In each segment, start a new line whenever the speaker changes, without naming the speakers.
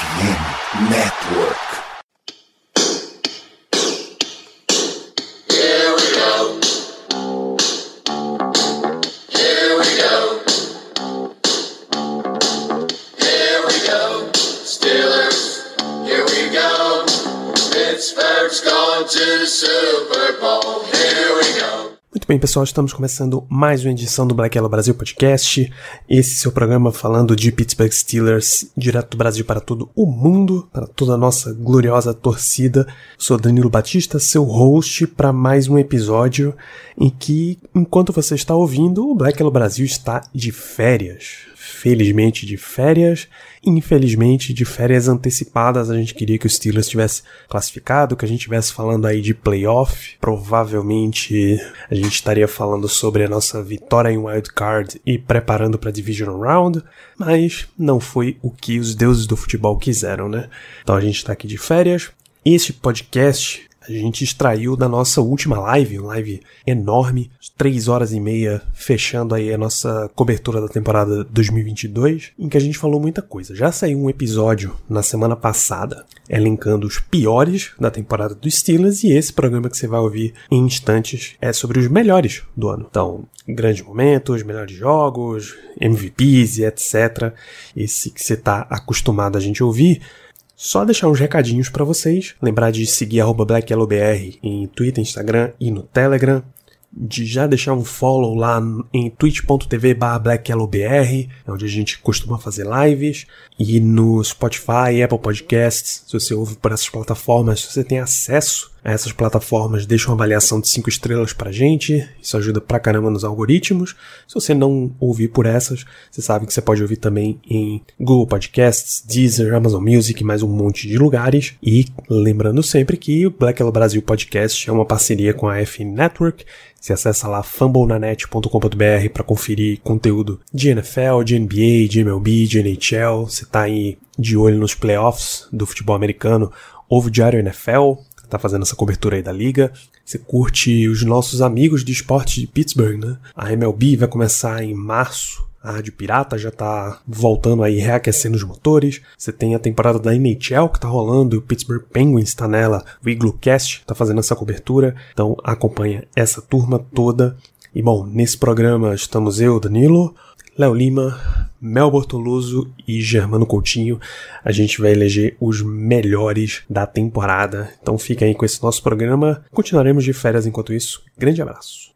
FM Network.
Pessoal, estamos começando mais uma edição do Black Yellow Brasil Podcast. Esse seu programa falando de Pittsburgh Steelers, direto do Brasil para todo o mundo, para toda a nossa gloriosa torcida. Sou Danilo Batista, seu host para mais um episódio em que, enquanto você está ouvindo, o Black Yellow Brasil está de férias. Felizmente de férias, infelizmente de férias antecipadas. A gente queria que o Steelers tivesse classificado, que a gente estivesse falando aí de playoff. Provavelmente a gente estaria falando sobre a nossa vitória em Wild Card e preparando para Division Round, mas não foi o que os deuses do futebol quiseram, né? Então a gente está aqui de férias. Este podcast a gente extraiu da nossa última live, uma live enorme, três horas e meia, fechando aí a nossa cobertura da temporada 2022, em que a gente falou muita coisa. Já saiu um episódio na semana passada, elencando os piores da temporada dos Steelers, e esse programa que você vai ouvir em instantes é sobre os melhores do ano. Então, grandes momentos, melhores jogos, MVPs e etc. Esse que você está acostumado a gente ouvir. Só deixar uns recadinhos para vocês. Lembrar de seguir BlackYellowBR em Twitter, Instagram e no Telegram. De já deixar um follow lá em twitch.tv blackyellowbr, onde a gente costuma fazer lives. E no Spotify, Apple Podcasts, se você ouve por essas plataformas, você tem acesso essas plataformas, deixa uma avaliação de 5 estrelas pra gente. Isso ajuda pra caramba nos algoritmos. Se você não ouvir por essas, você sabe que você pode ouvir também em Google Podcasts, Deezer, Amazon Music, mais um monte de lugares. E lembrando sempre que o Black Yellow Brasil Podcast é uma parceria com a F Network. Você acessa lá fumblenanet.com.br para conferir conteúdo de NFL, de NBA, de MLB, de NHL. Você tá aí de olho nos playoffs do futebol americano. Ouve o Diário NFL, tá fazendo essa cobertura aí da liga. Você curte os nossos amigos de esporte de Pittsburgh, né? A MLB vai começar em março. A Rádio Pirata já tá voltando aí, reaquecendo os motores. Você tem a temporada da NHL que tá rolando, o Pittsburgh Penguins tá nela, o Iglocast tá fazendo essa cobertura. Então acompanha essa turma toda. E bom, nesse programa estamos eu, Danilo, Léo Lima, Mel Bortoloso e Germano Coutinho. A gente vai eleger os melhores da temporada. Então fica aí com esse nosso programa. Continuaremos de férias enquanto isso. Grande abraço.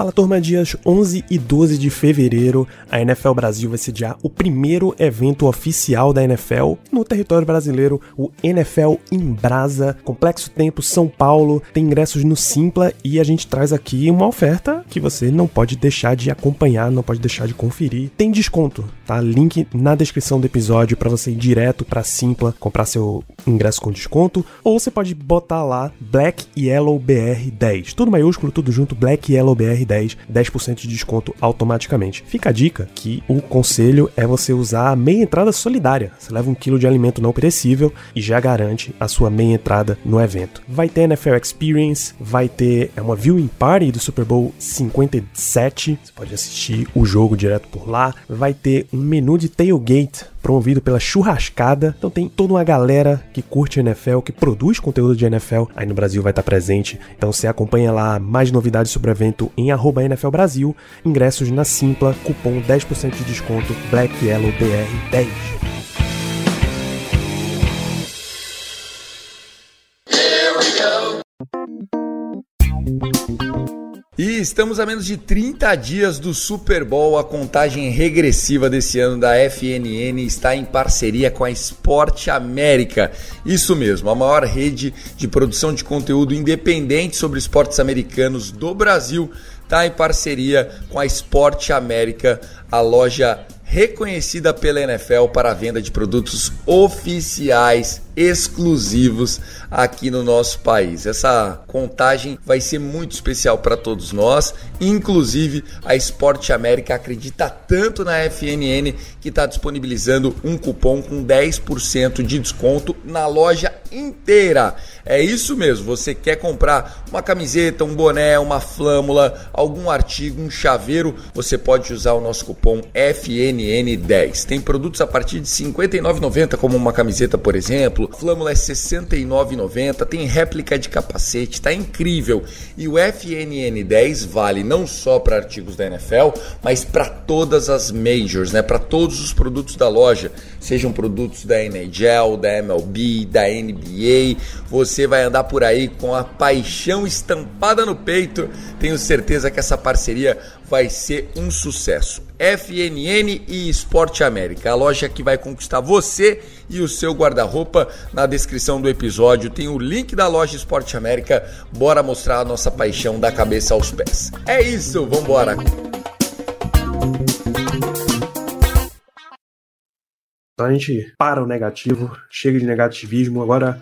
Fala turma, dias 11 e 12 de fevereiro, a NFL Brasil vai sediar o primeiro evento oficial da NFL no território brasileiro, o NFL em Brasa, Complexo Tempo São Paulo, tem ingressos no Simpla e a gente traz aqui uma oferta que você não pode deixar de acompanhar, não pode deixar de conferir. Tem desconto, tá? Link na descrição do episódio para você ir direto para Simpla comprar seu ingresso com desconto, ou você pode botar lá Black Yellow BR 10, tudo maiúsculo, tudo junto, Black Yellow BR 10, 10% de desconto automaticamente. Fica a dica que o conselho é você usar a meia entrada solidária. Você leva um quilo de alimento não perecível e já garante a sua meia entrada no evento. Vai ter NFL Experience, vai ter é uma viewing party do Super Bowl 57. Você pode assistir o jogo direto por lá. Vai ter um menu de tailgate promovido pela Churrascada. Então tem toda uma galera que curte NFL, que produz conteúdo de NFL, aí no Brasil vai estar presente. Então você acompanha lá mais novidades sobre o evento em arroba NFL Brasil, ingressos na Simpla, cupom 10% de desconto Black Yellow BR 10.
Here we go.
E estamos a menos de 30 dias do Super Bowl. A contagem regressiva desse ano da FNN está em parceria com a Esporte América. Isso mesmo, a maior rede de produção de conteúdo independente sobre esportes americanos do Brasil está em parceria com a Esporte América, a loja reconhecida pela NFL para a venda de produtos oficiais exclusivos aqui no nosso país. Essa contagem vai ser muito especial para todos nós, inclusive a Esporte América acredita tanto na FNN que está disponibilizando um cupom com 10% de desconto na loja inteira. É isso mesmo, você quer comprar uma camiseta, um boné, uma flâmula, algum artigo, um chaveiro, você pode usar o nosso cupom FNN10. Tem produtos a partir de R$ 59,90, como uma camiseta, por exemplo. Flâmula é R$ 69,90, tem réplica de capacete, tá incrível. E o FNN10 vale não só para artigos da NFL, mas para todas as majors, né? Para todos os produtos da loja, sejam produtos da NHL, da MLB, da NBA. Você vai andar por aí com a paixão estampada no peito. Tenho certeza que essa parceria vai ser um sucesso. FNN e Esporte América, a loja que vai conquistar você e o seu guarda-roupa. Na descrição do episódio tem o link da loja Esporte América. Bora mostrar a nossa paixão da cabeça aos pés. É isso, vambora!
Então a gente para o negativo, chega de negativismo, agora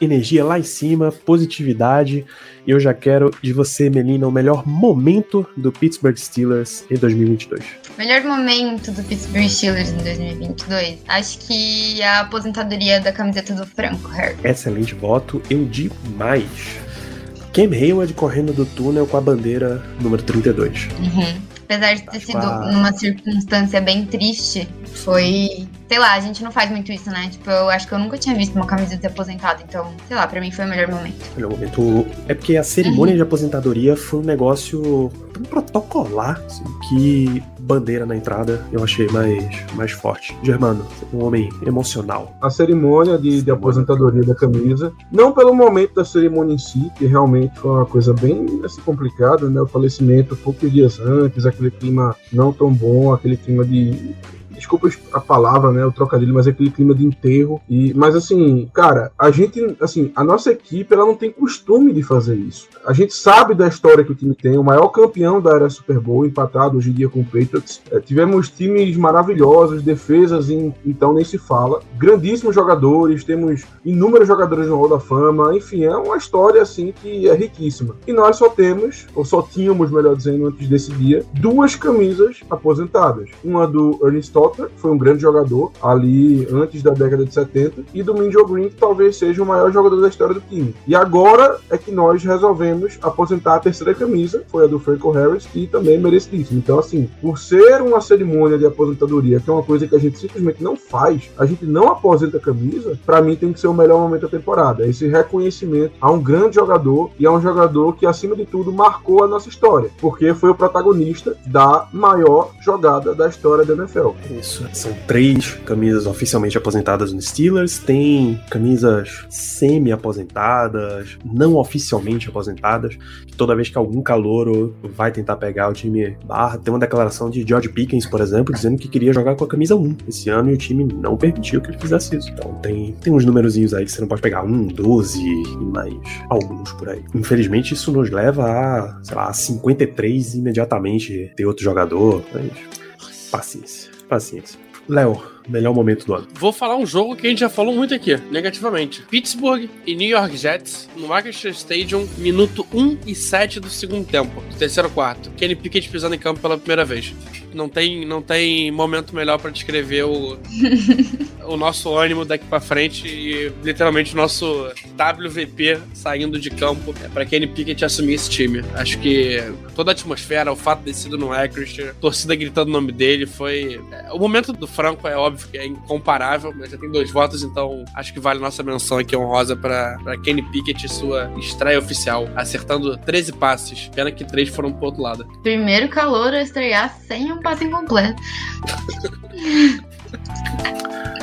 energia lá em cima, positividade. E eu já quero de você, Melina, o melhor momento do Pittsburgh Steelers em 2022.
Melhor momento do Pittsburgh Steelers em 2022? Acho que a aposentadoria da camiseta do Franco Harris.
Excelente voto, eu digo mais. Cam Hayward correndo do túnel com a bandeira número 32.
Uhum. Apesar de ter sido numa circunstância bem triste, foi. Sei lá, a gente não faz muito isso, né? Tipo, eu acho que eu nunca tinha visto uma camisa de aposentado, então, sei lá, pra mim foi o melhor momento.
Melhor momento. É porque a cerimônia de aposentadoria foi um negócio protocolar assim, que bandeira na entrada eu achei mais, mais forte. Germano, um homem emocional.
a cerimônia de, de aposentadoria da camisa. Não pelo momento da cerimônia em si, que realmente foi uma coisa bem assim, complicada, né? O falecimento poucos dias antes, aquele clima não tão bom, aquele clima de. Desculpa a palavra, né? O trocadilho, mas aquele clima de enterro. E, mas assim, cara, a gente, assim, a nossa equipe, ela não tem costume de fazer isso. A gente sabe da história que o time tem, o maior campeão da era Super Bowl, empatado hoje em dia com o Patriots. É, tivemos times maravilhosos, defesas, em- então nem se fala. Grandíssimos jogadores, temos inúmeros jogadores no Hall da Fama, enfim, é uma história assim que é riquíssima. E nós só temos, ou só tínhamos, melhor dizendo, antes desse dia, duas camisas aposentadas. Uma do Ernest Foi um grande jogador ali antes da década de 70, e do Minjo Green, que talvez seja o maior jogador da história do time. E agora é que nós resolvemos aposentar a terceira camisa, foi a do Franco Harris, e também merecidíssimo. Então, assim, por ser uma cerimônia de aposentadoria, que é uma coisa que a gente simplesmente não faz, a gente não aposenta a camisa, pra mim tem que ser o melhor momento da temporada. Esse reconhecimento a um grande jogador e a um jogador que, acima de tudo, marcou a nossa história, porque foi o protagonista da maior jogada da história da NFL.
Isso. São três camisas oficialmente aposentadas no Steelers, tem camisas semi-aposentadas, não oficialmente aposentadas, que toda vez que algum calouro vai tentar pegar o time barra, tem uma declaração de George Pickens, por exemplo, dizendo que queria jogar com a camisa 1 esse ano e o time não permitiu que ele fizesse isso. Então tem, tem uns numerozinhos aí que você não pode pegar, um, 12 e mais alguns por aí. Infelizmente isso nos leva a, sei lá, a 53 imediatamente ter outro jogador, mas paciência, paciência. Léo, melhor momento do ano.
Vou falar um jogo que a gente já falou muito aqui, negativamente. Pittsburgh e New York Jets no Manchester Stadium, minuto 1 e 7 do segundo tempo, do terceiro quarto. Kenny Pickett pisando em campo pela primeira vez. Não tem, não tem momento melhor pra descrever o, o nosso ânimo daqui pra frente e literalmente o nosso WVP saindo de campo é pra Kenny Pickett assumir esse time. Acho que toda a atmosfera, o fato de ter sido no Acrisure, torcida gritando o nome dele, foi. é, O momento do Franco é óbvio que é incomparável, mas já tem dois votos, então acho que vale nossa menção aqui honrosa pra, pra Kenny Pickett e sua estreia oficial, acertando 13 passes. Pena que três foram pro outro lado.
Primeiro calor a estrear sem um passe incompleto.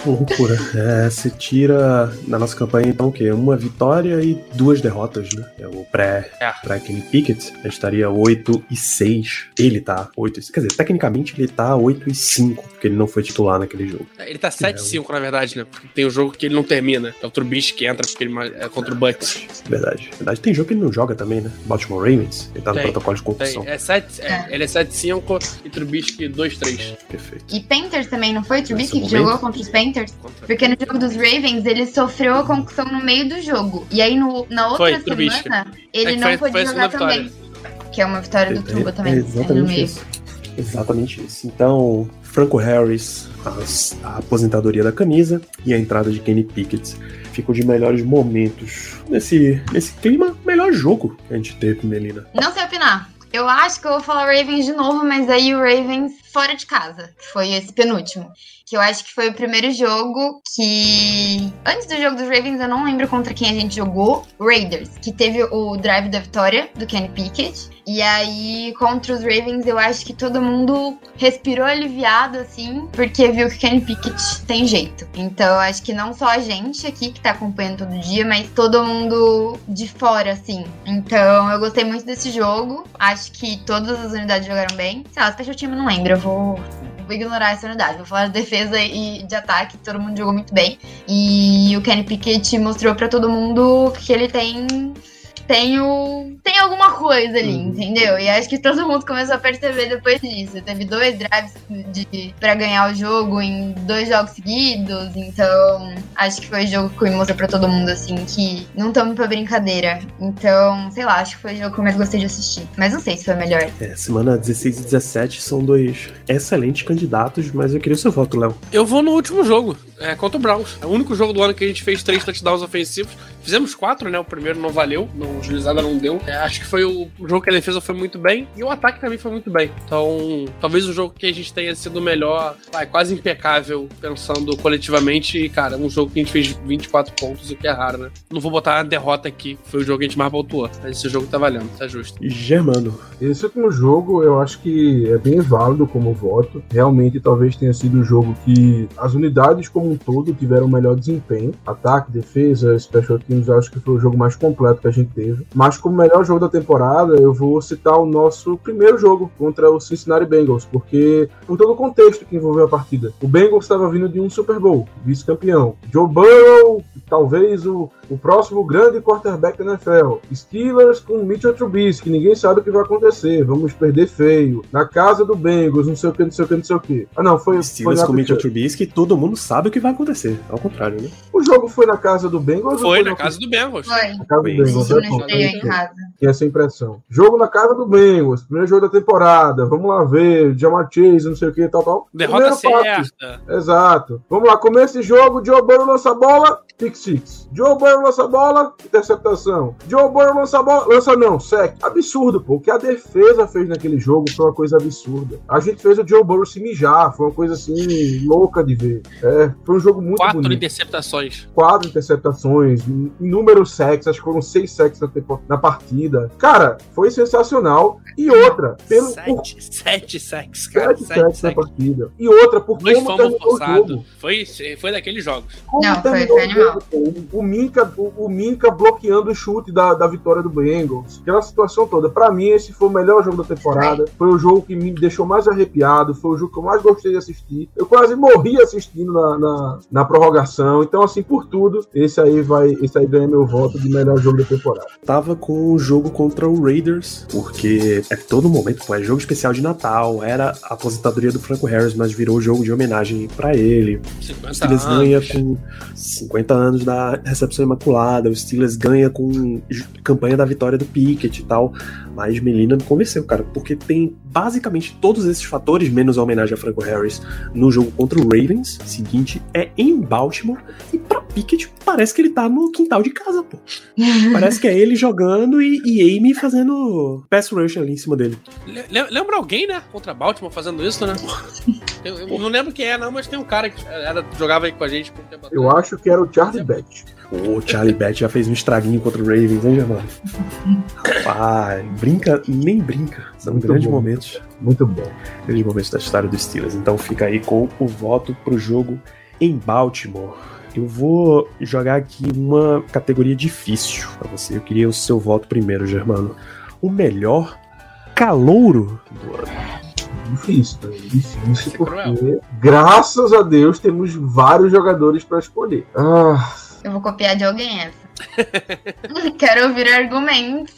Loucura. É, você tira na nossa campanha, então, o quê? Uma vitória e duas derrotas, né? É o pré,
É.
pré Kenny Pickett. A gente estaria 8 e 6. Ele tá 8 e 6. Quer dizer, tecnicamente ele tá 8 e 5, porque ele não foi titular naquele jogo.
Ele tá 7-5, na verdade, né? Porque tem o jogo que ele não termina. É o Trubisky que entra porque ele é contra o Bucks.
Verdade. Verdade. Tem jogo que ele não joga também, né? Baltimore Ravens. Ele tá no
Tem,
protocolo de concussão.
Tem, é 7, é, ele é 7-5 e Trubisky 2-3.
Perfeito.
E Panthers também, não foi? Trubisky que
momento.
jogou contra os Panthers? Panthers. Porque no jogo dos Ravens, ele sofreu a concussão no meio do jogo. E aí no, na outra
Foi, Trubisky.
semana, ele
É
não
foi-
pôde
foi a
jogar também. Que é uma vitória do Tuba também.
É
no
exatamente
meio.
isso. Exatamente isso. Então, Franco Harris, as- a aposentadoria da camisa e a entrada de Kenny Pickett ficam de melhores momentos nesse, nesse clima, melhor jogo que a gente teve, Melina.
Não sei opinar. Eu acho que eu vou falar Ravens de novo, mas aí o Ravens fora de casa, que foi esse penúltimo. Que eu acho que foi o primeiro jogo que. Antes do jogo dos Ravens, eu não lembro contra quem a gente jogou. Raiders, que teve o drive da vitória do Kenny Pickett. E aí, contra os Ravens, eu acho que todo mundo respirou aliviado, assim, porque viu que o Kenny Pickett tem jeito. Então, acho que não só a gente aqui que tá acompanhando todo dia, mas todo mundo de fora, assim. Então, eu gostei muito desse jogo. Acho que todas as unidades jogaram bem. Sei lá, o Special Team eu não lembro, vou. Vou ignorar essa unidade, vou falar de defesa e de ataque, todo mundo jogou muito bem. E o Kenny Pickett mostrou pra todo mundo que ele tem tem o. Tem alguma coisa ali,
Uhum.
entendeu? E acho que todo mundo começou a perceber depois disso. Teve dois drives de, pra ganhar o jogo em dois jogos seguidos. Então, acho que foi o jogo que mostrou pra todo mundo, assim, que não estamos pra brincadeira. Então, sei lá, acho que foi o jogo que eu mais gostei de assistir. Mas não sei se foi o melhor.
É, semana 16 e 17 são dois excelentes candidatos, mas eu queria o seu voto, Léo.
Eu vou no último jogo, é, contra o Browns. É o único jogo do ano que a gente fez três touchdowns ofensivos. Fizemos quatro, né? O primeiro não valeu, não, o juizada não deu. É, acho que foi o, o jogo que a defesa foi muito bem e o ataque também foi muito bem. Então, talvez o jogo que a gente tenha sido melhor, quase impecável, pensando coletivamente. E, cara, um jogo que a gente fez 24 pontos, o que é raro, né? Não vou botar a derrota aqui, foi o jogo que a gente mais pontuou. Mas esse jogo tá valendo, tá justo.
Germano.
Esse último jogo eu acho que é bem válido como voto. Realmente talvez tenha sido o jogo que as unidades como um todo tiveram melhor desempenho. Ataque, defesa, special eu acho que foi o jogo mais completo que a gente teve. Mas como melhor jogo da temporada, eu vou citar o nosso primeiro jogo contra o Cincinnati Bengals, porque por todo o contexto que envolveu a partida. O Bengals estava vindo de um Super Bowl, vice-campeão. Joe Burrow, talvez o, o próximo grande quarterback da NFL. Steelers com Mitchell Trubisky, ninguém sabe o que vai acontecer, vamos perder feio. Na casa do Bengals, não sei o que, não sei o que, não sei o que. Ah não, foi, foi
Steelers
na
com Mitchell Trubisky, todo mundo sabe o que vai acontecer. Ao contrário, né?
O jogo foi na casa do Bengals ou
Foi na casa do Bengals.
Foi.
na casa do
Foi.
A
Bengals?
gente
né?
não em casa.
tinha essa impressão. Jogo na casa do Bengals, primeiro jogo da temporada, vamos lá ver, Jamar Chase, não sei o que, tal, tal.
Derrota
Primeiro
certa.
Exato. Vamos lá, começa esse jogo, Joe Burrow lança a bola, pick six. Joe Burrow lança a bola, interceptação. Joe Burrow lança a bola, lança não, sec. Absurdo, pô. O que a defesa fez naquele jogo foi uma coisa absurda. A gente fez o Joe Burrow se mijar, foi uma coisa assim, louca de ver. É, foi um jogo muito
Quatro
bonito.
interceptações.
Quatro interceptações, inúmeros sacks, acho que foram seis sacks na, na partida. Cara, foi sensacional. E outra, pelo, por
Sete, sete sacks, cara.
sete
Sete
sacks na partida. E outra, por
Dois
como o jogo.
forçados. Foi, foi daqueles jogos.
Como
Não, foi-
terminou
foi
O, o Minka, o, o Minka bloqueando o chute da, da vitória do Bengals. Aquela situação toda. Pra mim, esse foi o melhor jogo da temporada. Foi o jogo que me deixou mais arrepiado. Foi o jogo que eu mais gostei de assistir. Eu quase morri assistindo na, na, na prorrogação. Então, assim, por tudo, esse aí vai. Esse aí ganha meu voto de melhor jogo da temporada.
Tava com o jogo contra o Raiders, porque é todo momento, pô, é jogo especial de Natal, era a aposentadoria do Franco Harris, mas virou jogo de homenagem pra ele.
50
O Steelers
anos.
ganha com 50 anos da recepção imaculada, o Steelers ganha com campanha da vitória do Pickett e tal. Mas Melina me convenceu, cara, porque tem basicamente todos esses fatores, menos a homenagem a Franco Harris, no jogo contra o Ravens. Seguinte, é em Baltimore. E pra Pickett, parece que ele tá no quintal de casa, pô. Parece que é ele jogando e, e Amy fazendo pass rush ali em cima dele.
Le- le- Lembra alguém, né? Contra Baltimore fazendo isso, né? Eu, eu não lembro quem é, não, mas tem um cara que era, jogava aí com a gente por um tempo
Eu
atrás.
acho que era o Charlie Beck.
O Charlie Bat já fez um estraguinho contra o Ravens, hein, Germano? Pai, brinca, nem brinca. São
Muito
grandes
bom.
Momentos,
Muito bom.
grandes momentos da história dos Steelers. Então fica aí com o voto pro jogo em Baltimore. Eu vou jogar aqui uma categoria difícil pra você. Eu queria o seu voto primeiro, Germano. O melhor calouro do ano.
Difícil, né? Difícil, porque, graças a Deus, temos vários jogadores pra escolher. Ah,
Eu vou copiar de alguém essa. Quero ouvir argumentos.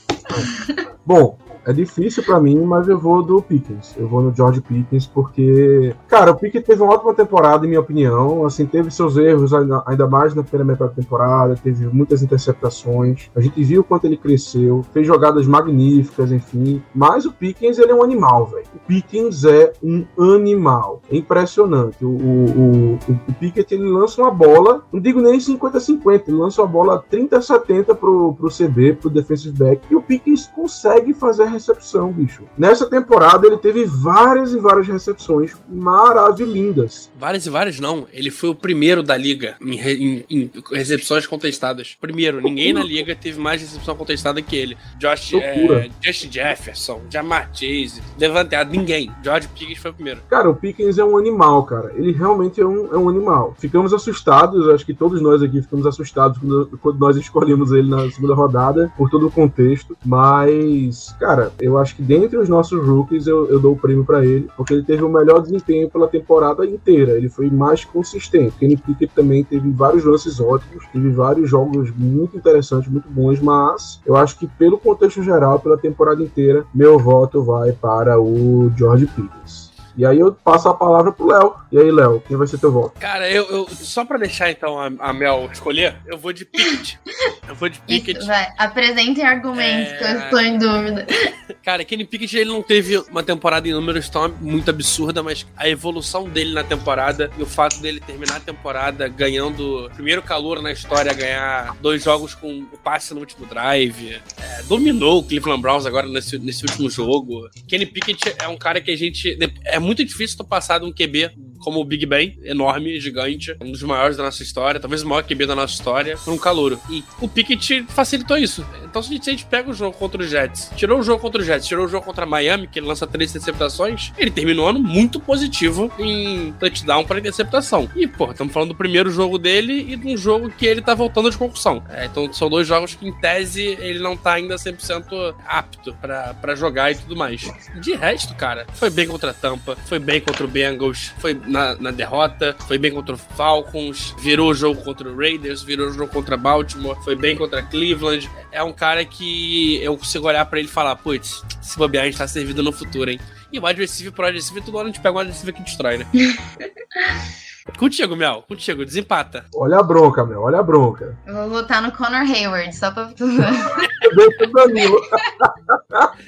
bom, É difícil pra mim, mas eu vou do Pickens. Eu vou no George Pickens porque, cara, o Pickens teve uma ótima temporada, em minha opinião. Assim, teve seus erros ainda, ainda mais na primeira metade da temporada, teve muitas interceptações. A gente viu o quanto ele cresceu, fez jogadas magníficas, enfim. Mas o Pickens, ele é um animal, velho. O Pickens é um animal. É impressionante. O, o, o, o ele lança uma bola, não digo nem 50-50, ele lança uma bola 30-70 pro, pro CB, pro defensive back, e o Pickens consegue fazer recepção, bicho. Nessa temporada, ele teve várias e várias recepções maravilhindas.
Várias e várias não. Ele foi o primeiro da liga em, re- em- em recepções contestadas. Primeiro, ninguém na liga teve mais recepção contestada que ele. Josh, é, Justin Jefferson, Jamar Chase, Devante Adams, ninguém. George Pickens foi o primeiro.
Cara, o Pickens é um animal, cara. Ele realmente é um, é um animal. Ficamos assustados, acho que todos nós aqui ficamos assustados quando, quando nós escolhemos ele na segunda rodada, por todo o contexto. Mas, cara, eu acho que dentre os nossos rookies eu, eu dou o prêmio pra ele, porque ele teve o melhor desempenho pela temporada inteira. Ele foi mais consistente. Kenny Pickett também teve vários lances ótimos, teve vários jogos muito interessantes, muito bons, mas eu acho que pelo contexto geral, pela temporada inteira, meu voto vai para o George Pickens. E aí eu passo a palavra pro Léo. E aí, Léo, quem vai ser teu voto?
Cara, eu, eu- só pra deixar então a, a Mel escolher, eu vou de Pickett. Eu vou de Pickett.
Isso, vai. Apresentem argumentos,
É.
que eu estou em dúvida.
Cara, Kenny Pickett ele não teve uma temporada em números tão muito absurda, mas a evolução dele na temporada e o fato dele terminar a temporada ganhando o primeiro calor na história, ganhar dois jogos com o passe no último drive, é, dominou o Cleveland Browns agora nesse, nesse último jogo. Kenny Pickett é um cara que a gente. É muito difícil tu passar de um QB como o Big Ben, enorme, gigante, um dos maiores da nossa história, talvez o maior QB da nossa história, por um calouro. E o Pickett facilitou isso. Então, se a gente, pega o jogo contra os Jets, tirou o jogo contra os Jets, tirou o jogo contra Miami, que ele lança três interceptações, ele terminou o ano muito positivo em touchdown para interceptação. E, pô, estamos falando do primeiro jogo dele e de um jogo que ele tá voltando de concussão. É, então, são dois jogos que, em tese, ele não tá ainda 100% apto pra jogar e tudo mais. De resto, cara, foi bem contra a Tampa, foi bem contra o Bengals, foi na, na derrota, foi bem contra o Falcons, virou o jogo contra o Raiders, virou o jogo contra Baltimore, foi bem contra Cleveland. É um cara que eu consigo olhar pra ele e falar, putz, se bobear a gente tá servido no futuro, hein? E o wide receiver pro wide receiver, toda hora a gente pega um wide receiver que destrói, né? contigo, Mel, contigo, desempata.
Olha a bronca, meu, olha a bronca.
Eu vou votar no Connor Hayward, só pra.
Eu dei pro Danilo.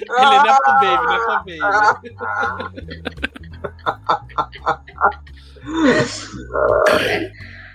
Ele é Nepo Baby, Nepo Baby.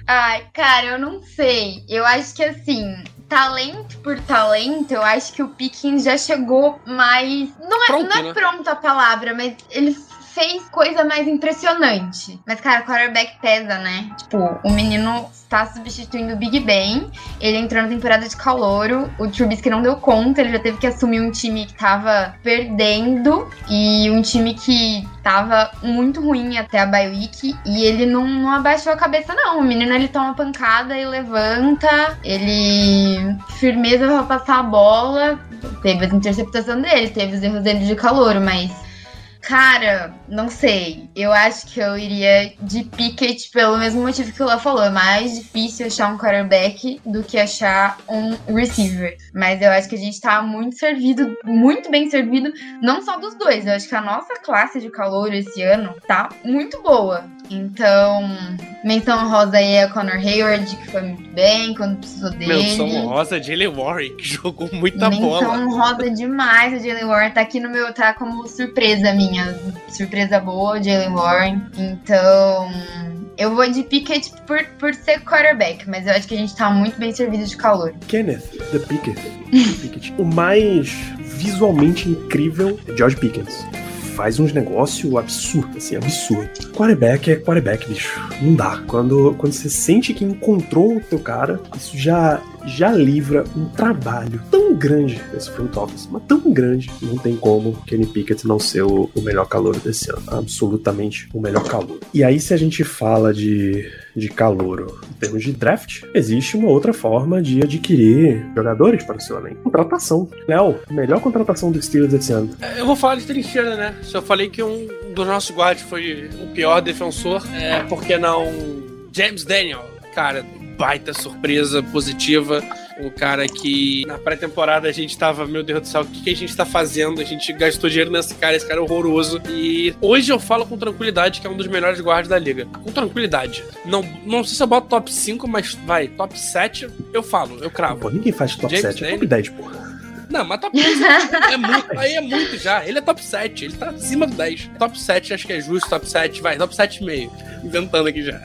Ai, cara, eu não sei. Eu acho que assim, talento por talento, eu acho que o Pickens já chegou mais. Não é,
Pronto,
não é
né?
pronto a palavra, mas ele fez coisa mais impressionante. Mas, cara, quarterback pesa, né? Tipo, o menino está substituindo o Big Ben. Ele entrou na temporada de calouro. O Trubisky não deu conta, ele já teve que assumir um time que tava perdendo e um time que tava muito ruim até a bye week e ele não, não abaixou a cabeça não. O menino ele toma pancada e levanta, ele firmeza pra passar a bola. Teve as interceptações dele, teve os erros dele de calor, mas Cara, não sei. Eu acho que eu iria de Pickett pelo mesmo motivo que o Léo falou. É mais difícil achar um quarterback do que achar um receiver. Mas eu acho que a gente tá muito servido, muito bem servido, não só dos dois. Eu acho que a nossa classe de calor esse ano tá muito boa. Então, menção rosa aí é Connor Hayward, que foi muito bem quando precisou dele.
Menção rosa, Jalen Warren, que jogou muita bola.
Menção rosa demais, o Jalen Warren tá aqui no meu, tá como surpresa minha. Surpresa boa, Jalen Warren. Então, eu vou de Pickett por, por ser quarterback, mas eu acho que a gente tá muito bem servido de calor.
Kenneth, The. Pickett. O mais visualmente incrível é George Pickens. Faz uns negócios absurdos, assim, absurdo. Quarterback é quarterback, bicho. Não dá. Quando, quando você sente que encontrou o teu cara, isso já, já livra um trabalho tão grande desse front office, mas tão grande, não tem como Kenny Pickett não ser o, o melhor calor desse ano. Absolutamente o melhor calor. E aí, se a gente fala de, de calouro em termos de draft, existe uma outra forma de adquirir jogadores para o seu elenco. Contratação. Léo, melhor contratação do Steelers esse ano.
Eu vou falar de trincheira, né? Eu falei que um dos nossos guardas foi o pior defensor, é, por que não James Daniel? Cara, baita surpresa positiva. O cara que na pré-temporada a gente tava, meu Deus do céu, o que, que a gente tá fazendo? A gente gastou dinheiro nesse cara, esse cara é horroroso. E hoje eu falo com tranquilidade que é um dos melhores guardas da liga. Com tranquilidade. Não, não sei se eu boto top 5, mas vai, top 7 eu falo, eu cravo.
Pô, ninguém faz top
James
7, é top 10, porra.
Não, mas top 10 é muito, aí é muito já. Ele é top 7, ele tá acima do 10. Top 7 acho que é justo, top 7, vai, top 7,5. Inventando aqui já.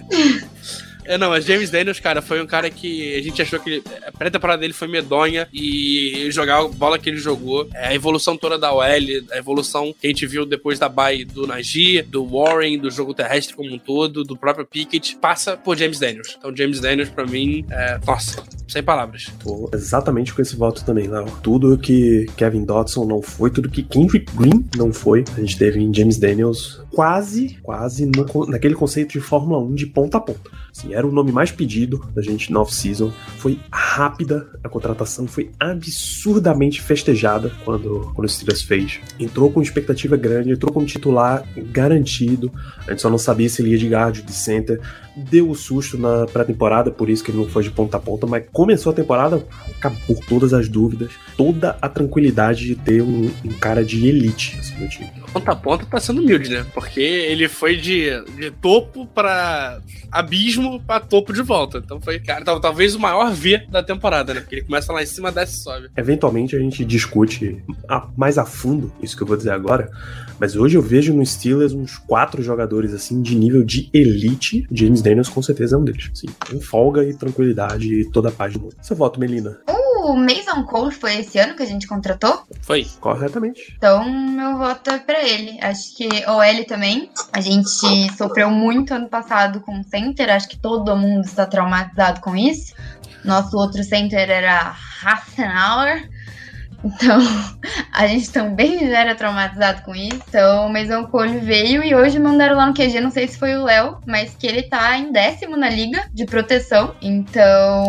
É, não, mas James Daniels, cara, foi um cara que a gente achou que a pré-temporada dele foi medonha e jogar a bola que ele jogou, é, a evolução toda da OL, a evolução que a gente viu depois da bye do Najee, do Warren, do jogo terrestre como um todo, do próprio Pickett, passa por James Daniels. Então, James Daniels, pra mim, é, nossa, sem palavras.
Tô exatamente com esse voto também, Léo. Tudo que Kevin Dodson não foi, tudo que Kendrick Green não foi, a gente teve em James Daniels quase, quase no, naquele conceito de Fórmula 1 de ponta a ponta. Assim, era o nome mais pedido da gente no off-season. Foi rápida a contratação, foi absurdamente festejada quando, quando o Steelers fez. Entrou com expectativa grande, entrou com titular garantido. A gente só não sabia se ele ia de guard, de center. Deu o susto na pré-temporada, por isso que ele não foi de ponta a ponta, mas começou a temporada, acabou todas as dúvidas, toda a tranquilidade de ter um, um cara de elite assim, no time.
Ponta a ponta tá sendo humilde, né? Porque ele foi de, de topo pra abismo pra topo de volta. Então foi, cara, tal- talvez o maior V da temporada, né? Porque ele começa lá em cima, desce e sobe.
Eventualmente a gente discute a- mais a fundo isso que eu vou dizer agora, mas hoje eu vejo no Steelers uns quatro jogadores assim de nível de elite. James Daniels com certeza é um deles. Assim, com folga e tranquilidade e toda a paz do mundo. Seu voto, Melina?
O Mason Cole foi esse ano que a gente contratou?
Foi.
Corretamente.
Então, meu voto é pra ele. Acho que OL também. A gente sofreu muito ano passado com o center. Acho que todo mundo está traumatizado com isso. Nosso outro center era Hassenauer. Então, a gente também já era traumatizado com isso. Então, o Mason Cole veio e hoje mandaram lá no QG, não sei se foi o Léo, mas que ele tá em décimo na liga de proteção. Então,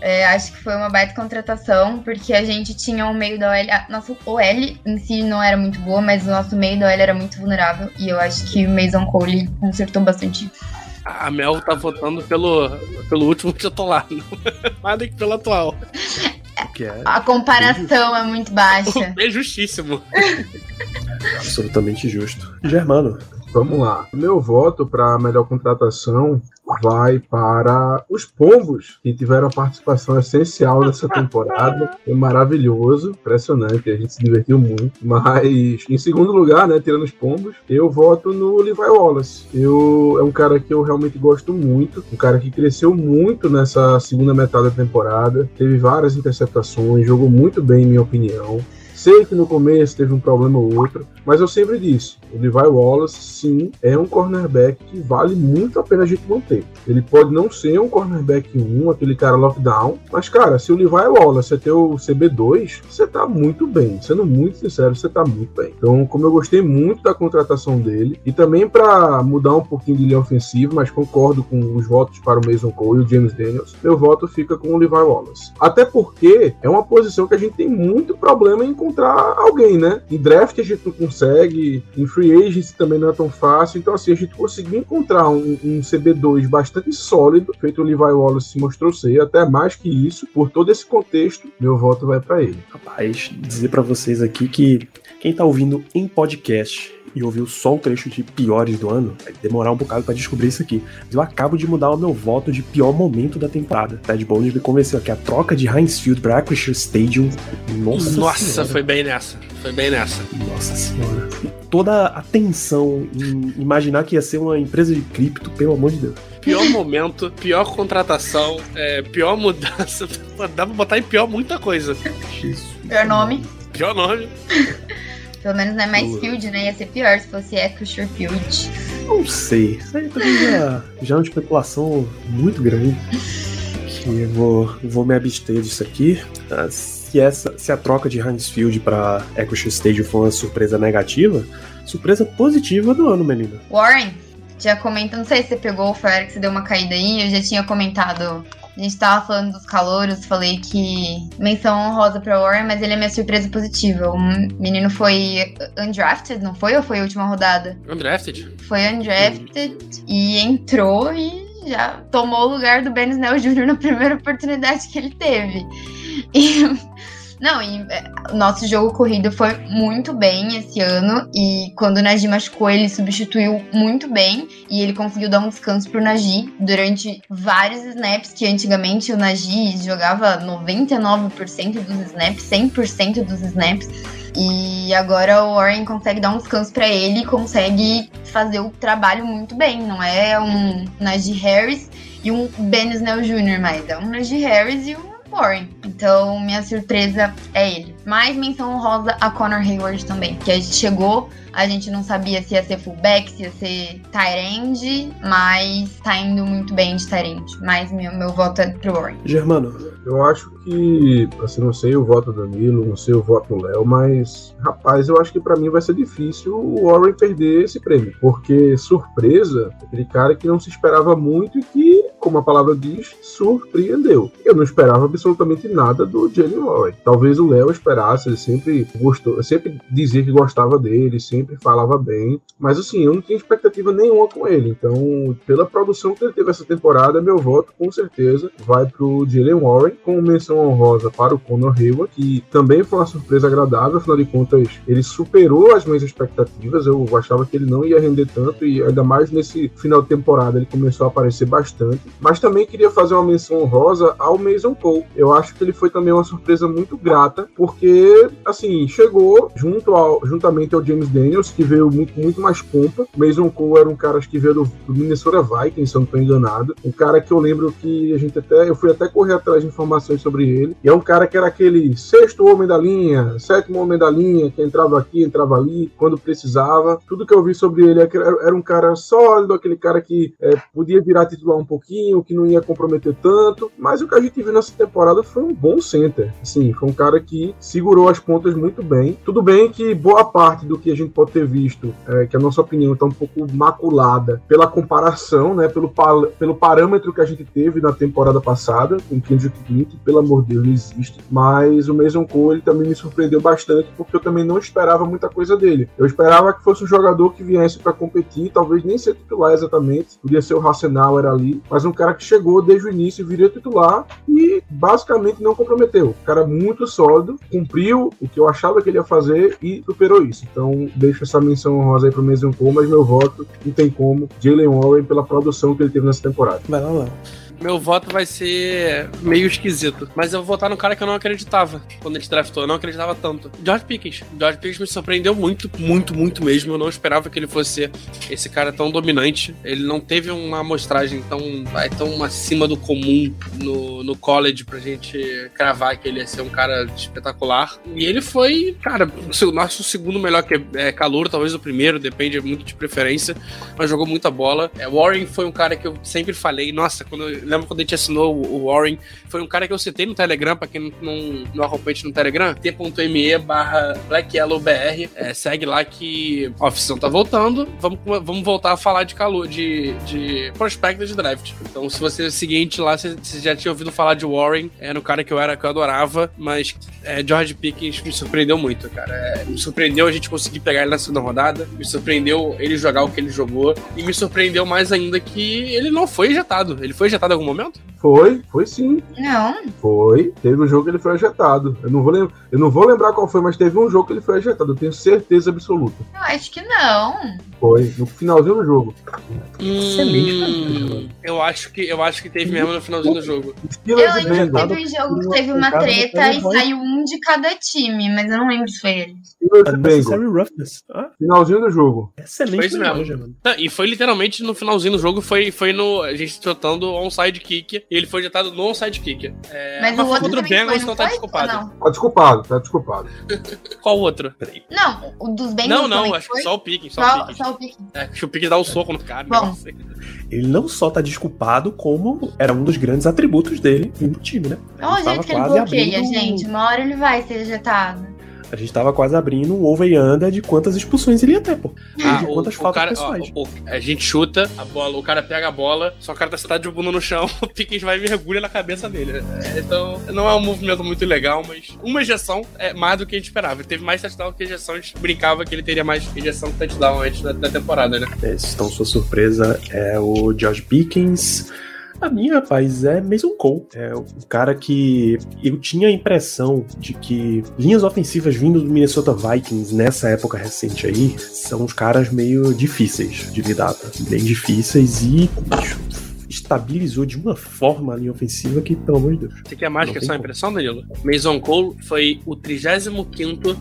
é, acho que foi uma baita contratação, porque a gente tinha um meio da OL. A nossa OL em si não era muito boa, mas o nosso meio da OL era muito vulnerável. E eu acho que o Mason Cole consertou bastante.
A Mel tá votando pelo, pelo último titular, mais do que pelo atual.
Que é
A comparação é muito baixa.
É justíssimo.
absolutamente justo. Germano.
Vamos lá. Meu voto para a melhor contratação vai para os Pombos, que tiveram a participação essencial nessa temporada. Foi maravilhoso, impressionante, a gente se divertiu muito. Mas, em segundo lugar, né, tirando os Pombos, eu voto no Levi Wallace. Eu, é um cara que eu realmente gosto muito, um cara que cresceu muito nessa segunda metade da temporada, teve várias interceptações, jogou muito bem, em minha opinião. Sei que no começo teve um problema ou outro, mas eu sempre disse: o Levi Wallace, sim, é um cornerback que vale muito a pena a gente manter. Ele pode não ser um cornerback 1, aquele cara lockdown, mas, cara, se o Levi Wallace é teu CB2, você tá muito bem. Sendo muito sincero, você tá muito bem. Então, como eu gostei muito da contratação dele, e também para mudar um pouquinho de linha ofensiva, mas concordo com os votos para o Mason Cole e o James Daniels, meu voto fica com o Levi Wallace. Até porque é uma posição que a gente tem muito problema em encontrar alguém, né? Em draft a gente não consegue, em free agency também não é tão fácil. Então, assim, a gente conseguiu encontrar um, um CB2 bastante sólido, feito o Levi Wallace se mostrou ser, até mais que isso, por todo esse contexto, meu voto vai para ele.
Rapaz, dizer pra vocês aqui que quem tá ouvindo em podcast e ouviu só o trecho de piores do ano, vai demorar um bocado pra descobrir isso aqui. Mas eu acabo de mudar o meu voto de pior momento da temporada. Ted Bones me convenceu aqui. A troca de Heinz Field pra Acrisure Stadium. Nossa,
Nossa,
senhora.
foi bem nessa. Foi bem nessa.
Nossa senhora. E toda a tensão em imaginar que ia ser uma empresa de cripto, pelo amor de Deus.
Pior momento, pior contratação, é, pior mudança. Dá pra botar em pior muita coisa.
Jesus.
Pior nome.
Pior nome.
Pelo menos não é mais. Field, né? Ia ser pior se fosse Acrisure Field.
Não sei. Isso aí também já, já é uma especulação muito grande. Que eu vou, vou me abster disso aqui. Ah, Se, essa, se a troca de Heinz Field pra Acrisure Stadium for uma surpresa negativa, surpresa positiva do ano, menina.
Warren, já comenta, não sei se você pegou, foi a hora que você deu uma caída aí, eu já tinha comentado. A gente tava falando dos calouros, falei que menção honrosa pra Warren, mas ele é minha surpresa positiva. O menino foi undrafted, não foi? Ou foi a última rodada?
Undrafted.
Foi undrafted e entrou e já tomou o lugar do Ben Snell Jr. na primeira oportunidade que ele teve. E, não, e é, o nosso jogo corrido foi muito bem esse ano. E quando o Najee machucou, ele substituiu muito bem. E ele conseguiu dar um descanso pro Najee durante vários snaps, que antigamente o Najee jogava 99% dos snaps, 100% dos snaps. E agora o Warren consegue dar um descanso para ele e consegue fazer o trabalho muito bem. Não é um Najee Harris e um Ben Snell Jr. mais. É um Najee Harris e um Warren. Então, minha surpresa é ele. Mais menção honrosa a Connor Hayward também, que a gente chegou, a gente não sabia se ia ser fullback, se ia ser tight end, mas tá indo muito bem de tight end. Mas meu, meu voto é pro Warren.
Germano,
Eu acho que, assim, não sei o voto do Danilo, não sei o voto do Léo, mas, rapaz, eu acho que pra mim vai ser difícil o Warren perder esse prêmio. Porque surpresa, é aquele cara que não se esperava muito e que, como a palavra diz, surpreendeu. Eu não esperava absolutamente nada do Jalen Warren. Talvez o Léo esperasse, ele sempre gostou, sempre dizia que gostava dele, sempre falava bem. Mas assim, eu não tinha expectativa nenhuma com ele. Então, pela produção que ele teve essa temporada, meu voto com certeza vai pro Jalen Warren, com menção honrosa para o Conor Hayward, que também foi uma surpresa agradável, afinal de contas, ele superou as minhas expectativas. Eu achava que ele não ia render tanto, e ainda mais nesse final de temporada ele começou a aparecer bastante. Mas também queria fazer uma menção honrosa ao Mason Cole. Eu acho que ele foi também uma surpresa muito grata, porque, assim, chegou junto ao, juntamente ao James Daniels, que veio muito, muito mais pompa. Mason Cole era um cara que veio do, do Minnesota Vikings, se eu não estou enganado. Um cara que eu lembro que a gente até, eu fui até correr atrás de informações sobre ele. E é um cara que era aquele sexto homem da linha, sétimo homem da linha, que entrava aqui, entrava ali, quando precisava. Tudo que eu vi sobre ele é era um cara sólido, aquele cara que é, podia virar titular um pouquinho, que não ia comprometer tanto. Mas o que a gente viu nessa temporada foi um bom center. Assim, foi um cara que segurou as pontas muito bem. Tudo bem que boa parte do que a gente pode ter visto, é, que a nossa opinião está um pouco maculada pela comparação, né, pelo, pelo parâmetro que a gente teve na temporada passada com Kendrick que pelo amor de Deus não existe. Mas o Mason Cole também me surpreendeu bastante porque eu também não esperava muita coisa dele. Eu esperava que fosse um jogador que viesse para competir, talvez nem ser titular exatamente, podia ser o Rasenal era ali, mas um cara que chegou desde o início viria titular e basicamente não comprometeu. Um cara muito sólido, cumpriu o que eu achava que ele ia fazer e superou isso. Então, deixo essa menção honrosa aí pro Mason Cole, mas meu voto não tem como. Jalen Warren pela produção que ele teve nessa temporada.
vai lá, Léo.
Meu voto vai ser meio esquisito. Mas eu vou votar no cara que eu não acreditava quando gente draftou. Eu não acreditava tanto. George Pickens. George Pickens me surpreendeu muito, muito, muito mesmo. Eu não esperava que ele fosse esse cara tão dominante. Ele não teve uma amostragem tão, vai, tão acima do comum no, no college pra gente cravar que ele ia ser um cara espetacular. E ele foi, cara, o nosso segundo melhor que é, calor, talvez o primeiro, depende muito de preferência. Mas jogou muita bola. É, Warren foi um cara que eu sempre falei. Nossa, quando eu, lembro quando a gente assinou o, Warren, foi um cara que eu citei no Telegram, pra quem não, não, acompanha no Telegram, t.me barra blackyellowbr. É, segue lá que a oficina tá voltando. Vamos, vamos voltar a falar de calor, de, de prospecto de draft. Então, se você é o seguinte lá, você, você já tinha ouvido falar de Warren, era um cara que eu era que eu adorava, mas é, George Pickens me surpreendeu muito, cara. É, me surpreendeu a gente conseguir pegar ele na segunda rodada, me surpreendeu ele jogar o que ele jogou, e me surpreendeu mais ainda que ele não foi ejetado. Ele foi ejetado algum momento?
Foi, foi sim.
Não,
Foi. Teve um jogo que ele foi ejetado. Eu não vou, lem eu não vou lembrar qual foi, mas teve um jogo que ele foi ejetado. Eu tenho certeza absoluta.
eu acho que não.
Foi. No finalzinho do jogo.
Excelente,
Hum, eu acho que eu acho que teve mesmo no finalzinho do jogo.
Eu lembro que teve um jogo que teve uma treta e saiu um de cada time, mas eu não lembro se foi ele.
Roughness. Ah,
Finalzinho do jogo.
excelente.
Foi isso mesmo. Não, e foi literalmente no finalzinho do jogo, foi, foi no. A gente tratando onside kick, e ele foi jetado no onside kick. É,
Mas o outro
o
também
Bengals
foi,
não
não
tá
foi?
desculpado.
Não,
Tá desculpado, tá desculpado.
Qual outro?
não o dos Bengals
Não, não, acho que só o Pickens, só, o
Só,
Pickens.
só o Pickens.
É, acho que o Pickens dá um soco no cara.
Bom.
não sei.
Ele não só tá desculpado, como era um dos grandes atributos dele no time, né?
Olha o jeito que ele bloqueia,
abrindo-
gente. Uma hora ele vai ser ejetado.
A gente tava quase abrindo um over e under de quantas expulsões ele ia ter, pô.
Ah,
de
o,
quantas
o
faltas
cara, ó,
pessoais.
o- a gente chuta a bola, o cara pega a bola, só o cara tá sentado de bunda no chão, o Pickens vai e mergulha na cabeça dele. É, Então, não é um movimento muito legal, mas uma ejeção é mais do que a gente esperava. Ele teve mais touchdown que ejeção, a gente brincava que ele teria mais ejeção que touchdown antes da, da temporada, né?
Esse, então, sua surpresa é o George Pickens. A minha, rapaz, é Mason Cole. É o cara que eu tinha a impressão de que linhas ofensivas vindo do Minnesota Vikings nessa época recente aí são uns caras meio difíceis de lidar, tá? bem difíceis e bicho, estabilizou de uma forma a linha ofensiva que, pelo amor de Deus.
Você quer mais que
tem
só impressão, Danilo? Mason Cole foi o 35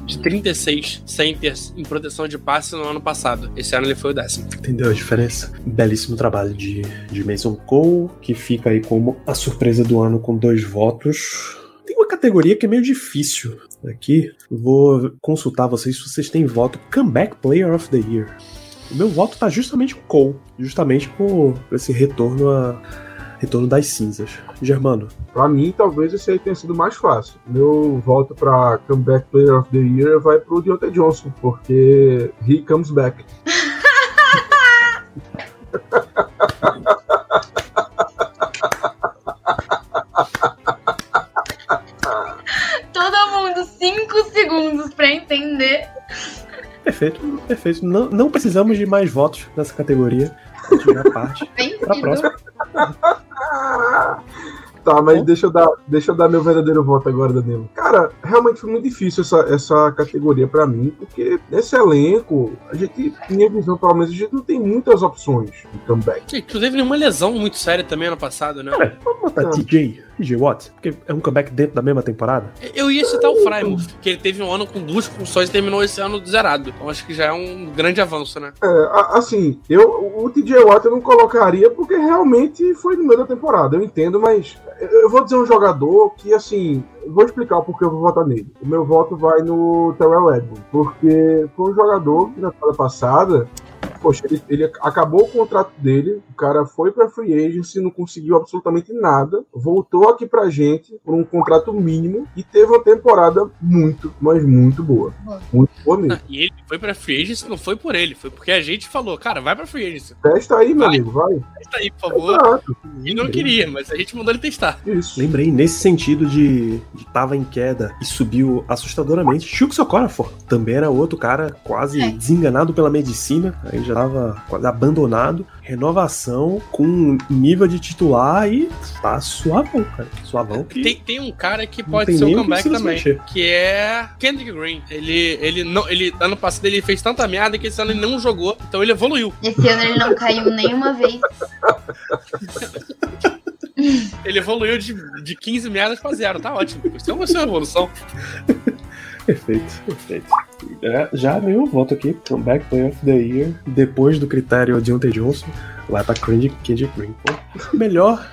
de 36 centers em proteção de passe no ano passado. Esse ano ele foi o décimo.
Entendeu a diferença? Belíssimo trabalho de, de Mason Cole, que fica aí como a surpresa do ano com dois votos. Tem uma categoria que é meio difícil aqui. Vou consultar vocês se vocês têm voto Comeback Player of the Year. O meu voto tá justamente com Cole, justamente por esse retorno a retorno das cinzas. Germano,
Pra mim, talvez esse aí tenha sido mais fácil. Meu voto pra Comeback Player of the Year vai pro Deontay Johnson, porque he comes back.
Todo mundo, cinco segundos pra entender.
Perfeito, perfeito. Não, não precisamos de mais votos nessa categoria. A gente já parte pra próxima.
Tá, mas
Bom.
deixa eu, dar, deixa eu dar meu verdadeiro voto agora, Danilo. Cara, realmente foi muito difícil essa, essa categoria pra mim, porque nesse elenco, a gente, minha visão, pelo menos, a gente não tem muitas opções de comeback.
Gente, tu teve nenhuma lesão muito séria também ano passado, né?
Cara, vamos botar TJ, TJ Watt, porque é um comeback dentro da mesma temporada.
Eu ia citar o Frymouth, que ele teve um ano com duas funções e terminou esse ano zerado. Então acho que já é um grande avanço, né?
É, assim, eu, o TJ Watt eu não colocaria porque realmente foi no meio da temporada, eu entendo, mas eu vou dizer um jogador que, assim, vou explicar o porquê eu vou votar nele. O meu voto vai no Terrell Edmonds, porque foi um jogador que na temporada passada, poxa, ele, ele acabou o contrato dele, o cara foi pra free agency, não conseguiu absolutamente nada, voltou aqui pra gente por um contrato mínimo e teve uma temporada muito, mas muito boa. Muito boa mesmo.
E ele foi pra Free Agency, não foi por ele, foi porque a gente falou, cara, vai pra Free Agency.
Testa aí, meu
Vai.
amigo, vai.
Testa aí, por favor.
Exato,
Ele não queria, mas a gente mandou ele testar.
isso.
Lembrei, nesse sentido de, de tava em queda e subiu assustadoramente, Chuck Socorafor também era outro cara quase
É.
desenganado pela medicina, aí já tava quase abandonado, renovação com nível de titular e tá suavão, cara, suavão que...
Tem, tem um cara que pode ser
o
comeback também,
mexer.
que é Kendrick Green. Ele, ele não, ele ano passado ele fez tanta merda que esse ano ele não jogou, então ele evoluiu.
Esse ano ele não caiu nenhuma vez.
Ele evoluiu de, de 15 merdas pra zero, tá ótimo. Isso é uma, isso é uma evolução.
Perfeito, perfeito. É, já meu voto aqui, Comeback Player of the Year, depois do critério Deontay Johnson, vai pra Kendrick, Green. Melhor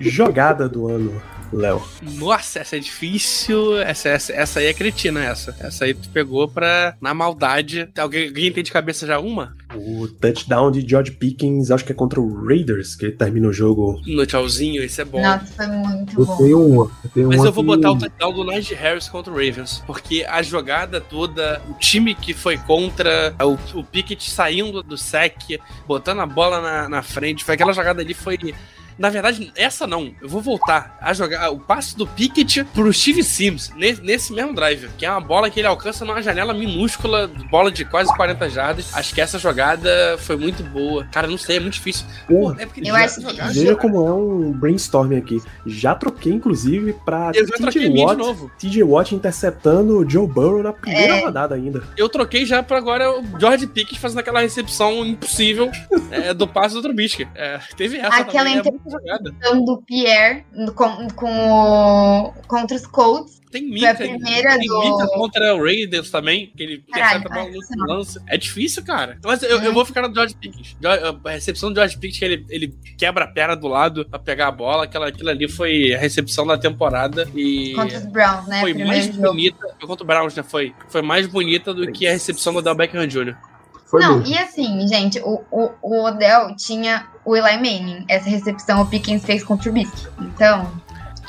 jogada do ano, Léo.
Nossa, essa é difícil. Essa, essa, essa aí é cretina, essa. Essa aí tu pegou pra, na maldade. Alguém, alguém tem de cabeça já uma?
O touchdown de George Pickens, acho que é contra o Raiders, que ele termina o jogo.
No tchauzinho, esse é bom.
Nossa, foi muito
Eu
bom.
tenho uma. Eu tenho
Mas
uma
eu vou
que-
botar o touchdown do Najee Harris contra o Ravens. Porque a jogada toda, o time que foi contra, o, o Pickett saindo do sec, botando a bola na, na frente, foi aquela jogada ali foi. Na verdade, essa não. Eu vou voltar a jogar o passe do Pickett pro Steve Sims, nesse, mesmo drive. Que é uma bola que ele alcança numa janela minúscula, bola de quase 40 jardas. Acho que essa jogada foi muito boa. Cara, não sei, é muito difícil.
Porra,
é porque
Eu
já-
acho que-
Veja como é um brainstorming aqui. Já troquei, inclusive, pra
Eu já troquei
TJ
de
Watt,
novo.
TJ Watt interceptando o Joe Burrow na primeira
É.
rodada ainda.
Eu troquei já pra agora o George Pickens fazendo aquela recepção impossível é, do passe do Trubisky. É, teve essa
Aquela
também, é
inter-
muita jogada.
Do Pierre com, com o, contra os Colts.
Tem
Foi
Mika,
a primeira
tem
do-
contra o Raiders também, que ele
Caralho,
lance. É difícil, cara. Mas eu, eu
Hum.
vou ficar no George Pickens. A recepção do George Pickens, que ele, ele quebra a perna do lado pra pegar a bola, aquela, aquilo ali foi a recepção da temporada e...
Contra os Browns, né?
Foi
primeiro
mais
jogo.
bonita, foi contra o Browns, né? Foi, foi mais bonita do que a recepção do Odell Beckham Jr.
Foi
Não,
mesmo.
e assim, gente, o, o, o Odell tinha o Eli Manning. Essa recepção o Pickens fez contra o Trubisky. Então,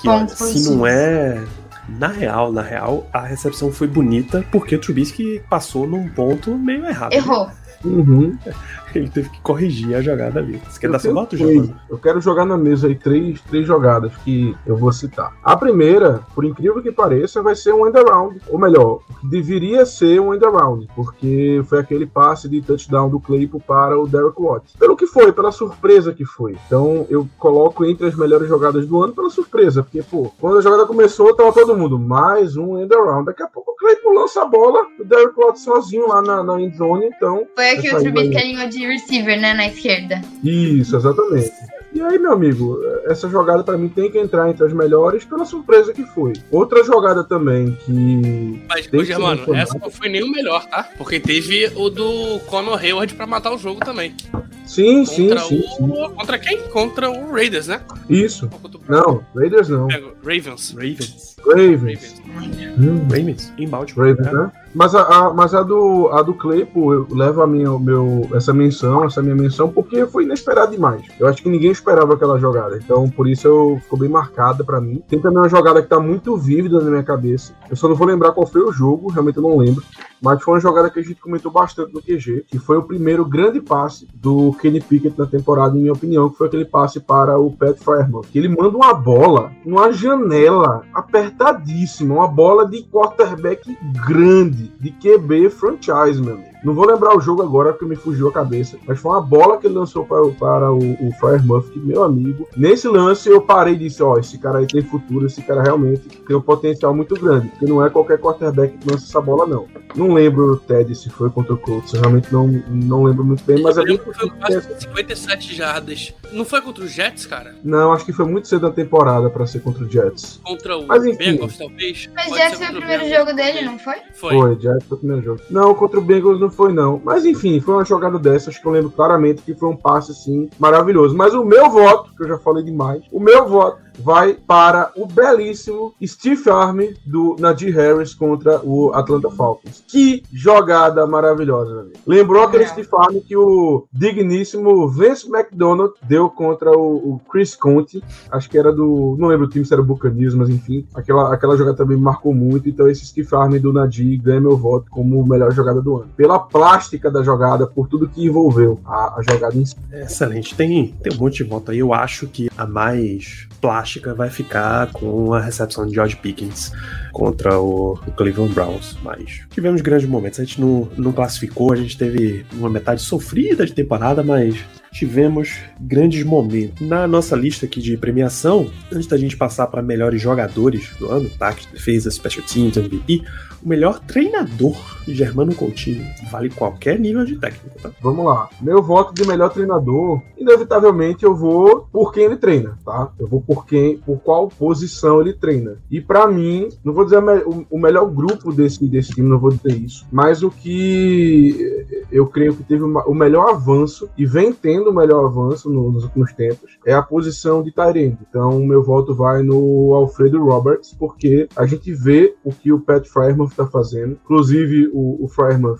Que olha,
Pontos
se não é Na real, na real, a recepção foi bonita porque o Trubisky passou num ponto meio errado.
Errou.
Uhum.
Ele teve que corrigir a jogada ali. Você quer
Eu
dar seu voto. Giovanni?
Eu quero jogar na mesa aí três, três jogadas que eu vou citar. A primeira, por incrível que pareça, vai ser um end around. Ou melhor, deveria ser um end around, porque foi aquele passe de touchdown do Claypool para o Derek Watt. Pelo que foi, pela surpresa que foi. Então eu coloco entre as melhores jogadas do ano pela surpresa, porque, pô, quando a jogada começou, tava todo mundo, mais um end around. Daqui a pouco o Claypool lança a bola, o Derek Watt sozinho lá na, na end zone, então
Foi aqui o Trubisky alinhou de receiver, né, na esquerda.
Isso, exatamente. E aí, meu amigo, essa jogada pra mim tem que entrar entre as melhores pela surpresa que foi. Outra jogada também que.
Mas, ô, Germano, essa não foi nem o melhor, tá? Porque teve o do Conor Hayward pra matar o jogo também.
Sim, sim,
Contra
sim,
o.
sim.
Contra quem? Contra o Raiders, né?
Isso. Não, Raiders não.
Pega, Ravens.
Ravens.
Ravens.
Ravens.
Hum,
Ravens. Em Baltimore.
Ravens,
né?
Mas a, a- mas a do, a do Claypool, eu levo a minha, meu, essa menção, essa minha menção, porque foi inesperado demais. Eu acho que ninguém esperava aquela jogada. Então, por isso, eu, ficou bem marcada pra mim. Tem também uma jogada que tá muito vívida na minha cabeça. Eu só não vou lembrar qual foi o jogo, realmente eu não lembro. Mas foi uma jogada que a gente comentou bastante no QG, que foi o primeiro grande passe do Kenny Pickett na temporada, em minha opinião, que foi aquele passe para o Pat Fairmouth. Que ele manda uma bola numa janela apertadíssima, uma bola de quarterback grande, de QB franchise, meu amigo. Não vou lembrar o jogo agora porque me fugiu a cabeça, mas foi uma bola que ele lançou para, o- para o, o Fairmouth, que meu amigo. Nesse lance eu parei e disse: Ó, esse cara aí tem futuro, esse cara realmente tem um potencial muito grande, porque não é qualquer quarterback que lança essa bola, não. Não lembro, Ted, se foi contra o Colts, eu realmente não, não lembro muito bem, mas é
Eu lembro que foi de 57 jardas. Não foi contra os Jets, cara?
Não, acho que foi muito cedo na temporada para ser contra o Jets.
Contra o
Mas enfim.
Bengals, talvez?
Mas
Pode
Jets foi o primeiro
Bengals.
jogo dele, não foi?
Foi.
Foi, Jets foi o primeiro jogo. Não, contra o Bengals não foi, não. Mas enfim, foi uma jogada dessas que eu lembro claramente que foi um passe, assim, maravilhoso. Mas o meu voto, que eu já falei demais, o meu voto vai para o belíssimo Steve Army do Najee Harris contra o Atlanta Falcons. Que jogada maravilhosa, meu amigo. Lembrou aquele
É.
Steve Army que o digníssimo Vince McDonald deu contra o, o Chris Conte. Acho que era do. Não lembro o time se era o Buccaneers, mas enfim. Aquela, aquela jogada também me marcou muito. Então esse Steve Army do Najee ganha meu voto como melhor jogada do ano. Pela plástica da jogada, por tudo que envolveu a, a jogada em si.
Excelente. Tem, tem um monte de voto aí. Eu acho que a mais plástica vai ficar com a recepção de George Pickens contra o, Cleveland Browns. Mas tivemos grandes momentos. A gente não, não classificou, a gente teve uma metade sofrida de temporada, mas tivemos grandes momentos. Na nossa lista aqui de premiação, antes da gente passar para melhores jogadores do ano, ataque, defesa, special teams, MVP, o melhor treinador, Germano Coutinho, vale qualquer nível de técnico, tá?
Vamos lá. Meu voto de melhor treinador, inevitavelmente eu vou por quem ele treina, tá? Eu vou por quem, por qual posição ele treina. E pra mim, não vou dizer o, melhor grupo desse, desse time, não vou dizer isso, mas o que eu creio que teve o melhor avanço e vem tendo o melhor avanço no- nos últimos tempos é a posição de Tyrande. Então, meu voto vai no Alfredo Roberts, porque a gente vê o que o Pat Frymouth tá fazendo. Inclusive, o, o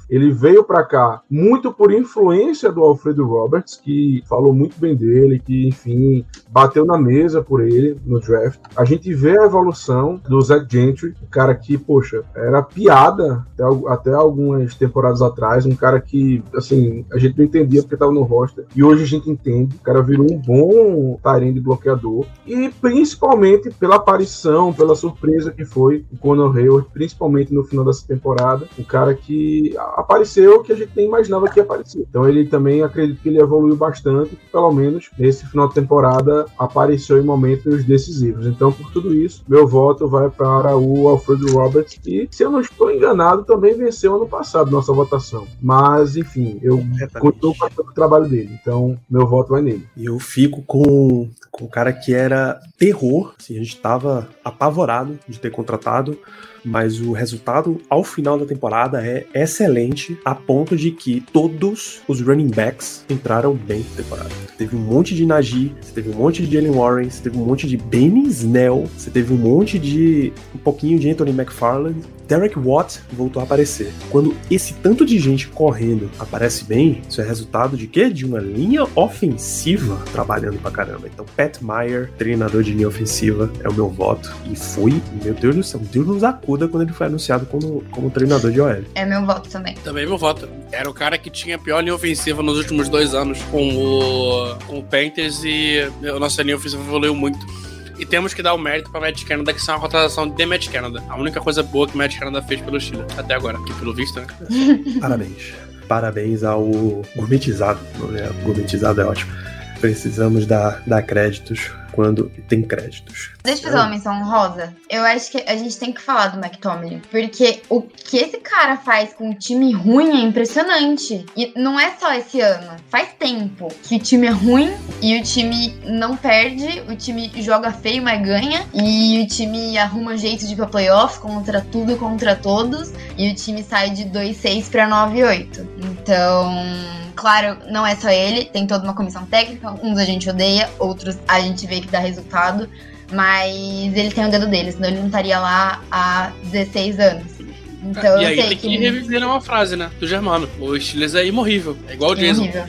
ele veio pra cá muito por influência do Alfredo Roberts, que falou muito bem dele, que, enfim, bateu na mesa por ele no draft. A gente vê a evolução do Zach Gentry, um cara que, poxa, era piada até, até algumas temporadas atrás, um cara que, assim, a gente não entendia porque tava no roster, e hoje a gente entende, o cara virou um bom de bloqueador, e principalmente pela aparição, pela surpresa que foi o Conor Hayward, principalmente no final dessa temporada, um cara que apareceu que a gente nem imaginava que ia aparecer. Então ele também, acredito que ele evoluiu bastante, pelo menos nesse final de temporada apareceu em momentos decisivos. Então, por tudo isso, meu voto vai para o Alfredo Roberts, que, se eu não estou enganado, também venceu ano passado nossa votação. Mas, enfim, eu continuo com o trabalho dele. Então, meu voto vai nele.
E eu fico com, com o cara que era terror. Assim, a gente tava apavorado de ter contratado, mas o resultado ao final da temporada é excelente, a ponto de que todos os running backs entraram bem na temporada. Teve um monte de Najee, você teve um monte de Jalen Warren, você teve um monte de Benny Snell, você teve um monte de. um pouquinho de Anthony McFarland. Derek Watt voltou a aparecer. Quando esse tanto de gente correndo aparece bem, isso é resultado de quê? De uma linha ofensiva trabalhando pra caramba. Então, Pat Meyer, treinador de linha ofensiva, é o meu voto. E foi, meu Deus do céu, Deus nos acuda quando ele foi anunciado como, como treinador de OL.
É meu voto também.
Também meu voto. Era o cara que tinha a pior linha ofensiva nos últimos dois anos com o, com o Panthers e a nossa linha ofensiva evoluiu muito. E temos que dar o mérito pra Matt Canada, que isso é uma contratação de Matt Canada. A única coisa boa que Matt Canada fez pelo Chile até agora, que pelo visto, né?
Parabéns. Parabéns ao gourmetizado. Né? Gourmetizado é ótimo. Precisamos dar, dar créditos quando tem créditos.
Deixa eu fazer uma menção rosa. Eu acho que a gente tem que falar do McTominay. Porque o que esse cara faz com um time ruim é impressionante. E não é só esse ano. Faz tempo que o time é ruim e o time não perde. O time joga feio, mas ganha. E o time arruma jeito de ir pra playoffs contra tudo e contra todos. E o time sai de 2-6 pra 9-8. Então claro, não é só ele, tem toda uma comissão técnica, uns a gente odeia, outros a gente vê que dá resultado, mas ele tem o dedo dele, senão ele não estaria lá há 16 anos. Então
e
eu
aí tem
que.
que reviver uma frase, né? Do Germano. O Steelers é imorrível. É igual o Jason.
horrível.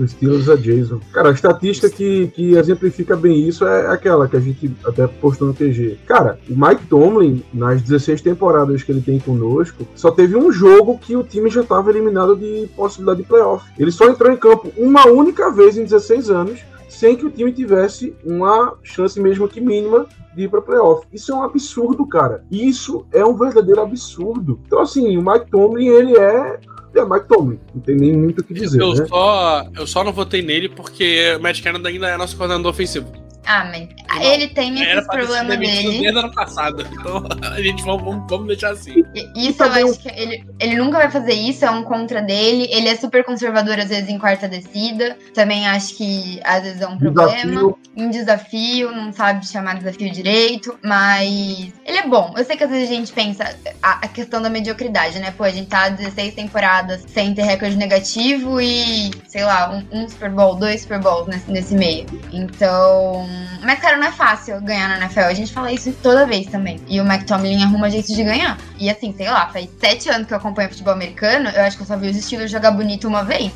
O Steelers é Jason. Cara, a estatística que, que exemplifica bem isso é aquela que a gente até postou no TG. Cara, o Mike Tomlin, nas 16 temporadas que ele tem conosco, só teve um jogo que o time já estava eliminado de possibilidade de playoff. Ele só entrou em campo uma única vez em 16 anos, sem que o time tivesse uma chance mesmo que mínima de ir para playoff. Isso é um absurdo, cara. Isso é um verdadeiro absurdo. Então, assim, o Mike Tomlin, ele é é Mike Tomlin, não tem nem muito o que dizer,
eu,
né?
só, eu só não votei nele porque o Matt Canada ainda é nosso coordenador ofensivo.
Ah, mas
Não,
ele tem problemas
demitido
dele.
desde ano passado. Então a gente vamos, vamos, vamos deixar assim.
Isso
também
eu
um-
acho que ele, ele nunca vai fazer isso, é um contra dele. Ele é super conservador, às vezes, em quarta descida. Também acho que às vezes é um problema.
Desafio,
Em desafio, não sabe chamar desafio direito, mas ele é bom. Eu sei que às vezes a gente pensa a, a questão da mediocridade, né? Pô, a gente tá 16 temporadas sem ter recorde negativo e, sei lá, um, um Super Bowl, dois Super Bowls nesse, nesse meio. Então. Mas, cara, não é fácil ganhar na NFL. A gente fala isso toda vez também. E o McTominay arruma jeito de ganhar. E assim, sei lá, faz sete anos que eu acompanho futebol americano, eu acho que eu só vi os Steelers jogar bonito uma vez.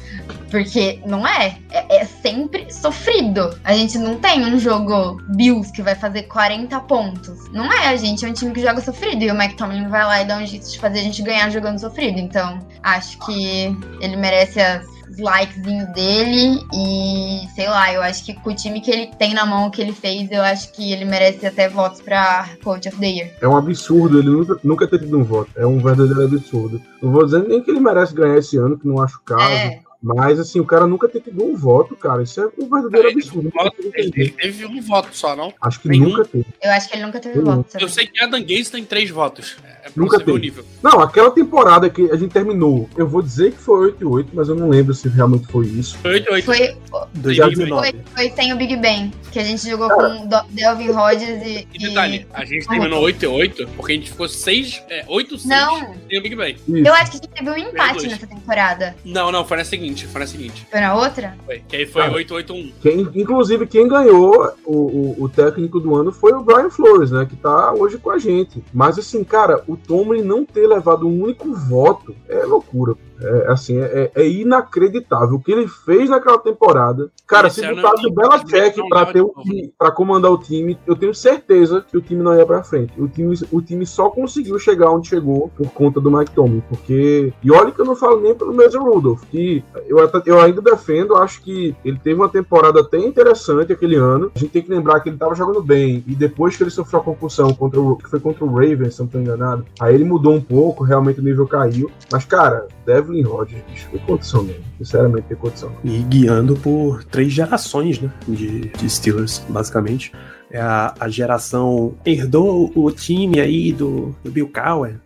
Porque não é. é. é sempre sofrido. A gente não tem um jogo Bills que vai fazer 40 pontos. Não é, a gente é um time que joga sofrido. E o McTominay vai lá e dá um jeito de fazer a gente ganhar jogando sofrido. Então, acho que ele merece as os likezinhos dele e sei lá, eu acho que com o time que ele tem na mão, que ele fez, eu acho que ele merece até votos pra Coach of the Year.
É um absurdo ele nunca, nunca ter tido um voto. É um verdadeiro absurdo. Não vou dizer nem que ele merece ganhar esse ano, que não acho caso.
É.
Mas, assim, o cara nunca ter tido um voto, cara. Isso é um verdadeiro absurdo. Nunca teve
Ele, ele teve um voto só, não?
Acho que
nenhum.
nunca teve.
Eu acho que ele nunca teve
Eu
votos.
Eu sei que Adam Gaze tem três votos. É pra
Nunca teve.
nível.
Não, aquela temporada que a gente terminou, eu vou dizer que foi 8 e 8, mas eu não lembro se realmente foi isso.
Foi 8 8
Foi,
2019.
foi, foi sem o Big Ben, que a gente jogou com Do- Delvin Rodgers e.
E detalhe, a gente terminou 8 e 8 porque a gente ficou 6, é, 8 6
Não,
sem o Big Ben.
Isso.
eu acho que a gente teve um empate nessa temporada.
Não, não, foi na seguinte, foi na seguinte.
Foi na outra?
Foi, que aí foi
Ah.
8 8 1.
Quem, inclusive, quem ganhou o, o, o técnico do ano foi o Brian Flores, né? Que tá hoje com a gente. Mas, assim, cara, o Tomlin não ter levado um único voto é loucura. É, assim, é, é inacreditável. O que ele fez naquela temporada. Cara,
Esse
se
ano
botasse o Belichick
leva
ter o time, pra comandar o time, eu tenho certeza que o time não ia pra frente. O time, o time só conseguiu chegar onde chegou por conta do Mike Tomlin. Porque. E olha que eu não falo nem pelo Mason Rudolph, que eu, eu ainda defendo, acho que ele teve uma temporada até interessante aquele ano. A gente tem que lembrar que ele tava jogando bem. E depois que ele sofreu a concussão contra o, que foi contra o Ravens, se não tô enganado, aí ele mudou um pouco, realmente o nível caiu. Mas, cara, Devlin Rodgers, bicho, tem condição mesmo. Sinceramente, tem condição.
E guiando por três gerações, né? De, de Steelers, basicamente. É a, a geração herdou o time aí do, do Bill Cowher,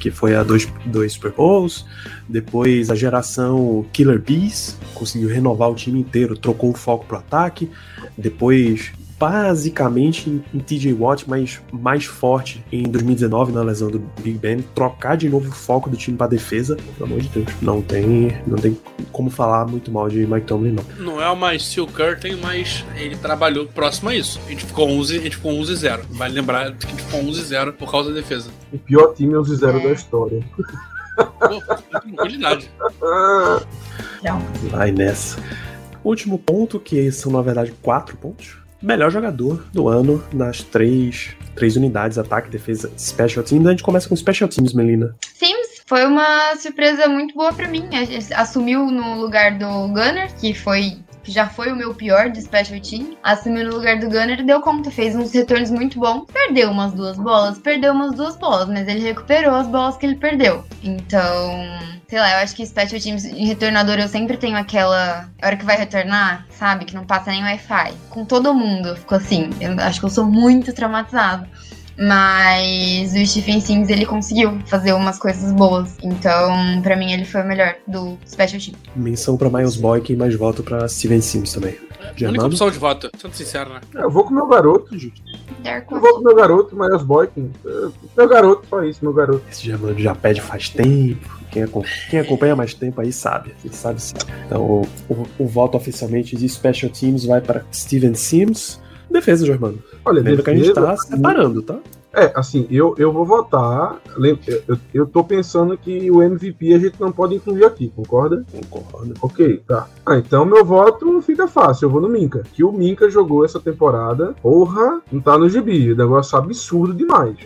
que foi a dois, dois Super Bowls. Depois a geração Killer Bees conseguiu renovar o time inteiro, trocou o foco pro ataque. Depois, basicamente, em, em TJ Watt, mas mais forte em 2019 na lesão do Big Ben, trocar de novo o foco do time pra defesa. Pelo amor de Deus, não tem, não tem como falar muito mal de Mike Tomlin, não.
Não é mais Steel Curtain, mas ele trabalhou próximo a isso. A gente ficou 11, a gente ficou 11 0. Vale lembrar que a gente ficou 11 0 por causa da defesa.
O pior time é os zero
É.
da história.
Pô, tranquilidade.
Não.
Vai nessa. Último ponto, que são na verdade quatro pontos. Melhor jogador do ano nas três, três unidades, ataque, defesa, special teams. A gente começa com special teams, Melina.
Sims foi uma surpresa muito boa pra mim. Assumiu no lugar do Gunner, que foi que já foi o meu pior de special team, assumiu no lugar do Gunner e deu conta, fez uns retornos muito bons. Perdeu umas duas bolas, perdeu umas duas bolas, mas ele recuperou as bolas que ele perdeu. Então, sei lá, eu acho que special teams em retornador eu sempre tenho aquela hora que vai retornar, sabe, que não passa nem Wi-Fi. Com todo mundo ficou assim. Eu acho que eu sou muito traumatizado. Mas o Stephen Sims ele conseguiu fazer umas coisas boas. Então, pra mim, ele foi o melhor do Special Team.
Menção pra Miles Boykin e mais voto pra Steven Sims também.
A única opção de voto, sendo sincero, né?
É, Eu vou com meu garoto, gente. Eu vou com meu garoto, Miles Boykin. É, Meu garoto, só isso, meu garoto.
Esse Germano já pede faz tempo. Quem, acom- quem acompanha mais tempo aí sabe. Ele sabe sim. Então, o, o- o voto oficialmente de Special Teams vai para Steven Sims. Defesa, Germano.
Olha,
Lembra que a gente
defesa,
tá separando, tá?
É, assim, eu, eu vou votar. Eu, eu, tô pensando que o MVP a gente não pode incluir aqui, concorda?
Concordo.
Ok, tá. Ah, então meu voto fica fácil, eu vou no Minka. Que o Minka jogou essa temporada, porra, não tá no gibi. Negócio absurdo demais.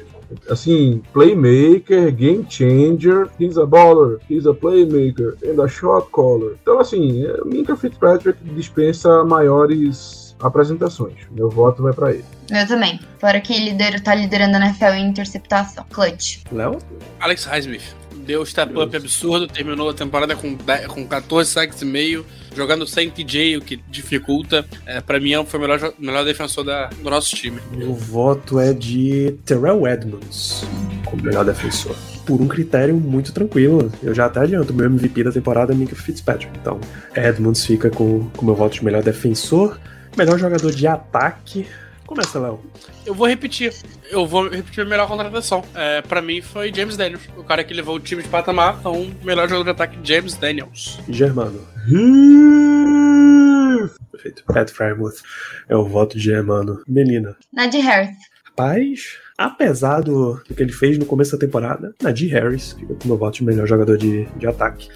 Assim, playmaker, game changer, he's a baller, he's a playmaker, and a shot caller. Então, assim, é, Minka Fitzpatrick dispensa maiores apresentações. Meu voto vai pra ele.
Eu também. Fora que lidera, tá liderando a NFL em interceptação. Clutch.
Léo?
Alex Highsmith. Deu step up absurdo, terminou a temporada com, 10 com 14 sacks e meio, jogando sem TJ, o que dificulta. É, pra mim, foi o melhor, melhor defensor da- do nosso time.
Meu voto é de Terrell Edmonds como melhor defensor. Por um critério muito tranquilo. Eu já até adianto, meu MVP da temporada é Minka Fitzpatrick. Então, Edmonds fica com o meu voto de melhor defensor. Melhor jogador de ataque. Começa, Léo.
Eu vou repetir. Eu vou repetir a melhor contratação. É, pra mim foi James Daniels. O cara que levou o time de patamar. Então, o melhor jogador de ataque, James Daniels.
Germano. Perfeito. Pat Frymouth é o voto de Germano. Melina.
Nadir Harris.
Rapaz, apesar do, que ele fez no começo da temporada, Najee Harris fica com o meu voto de melhor jogador de, de ataque.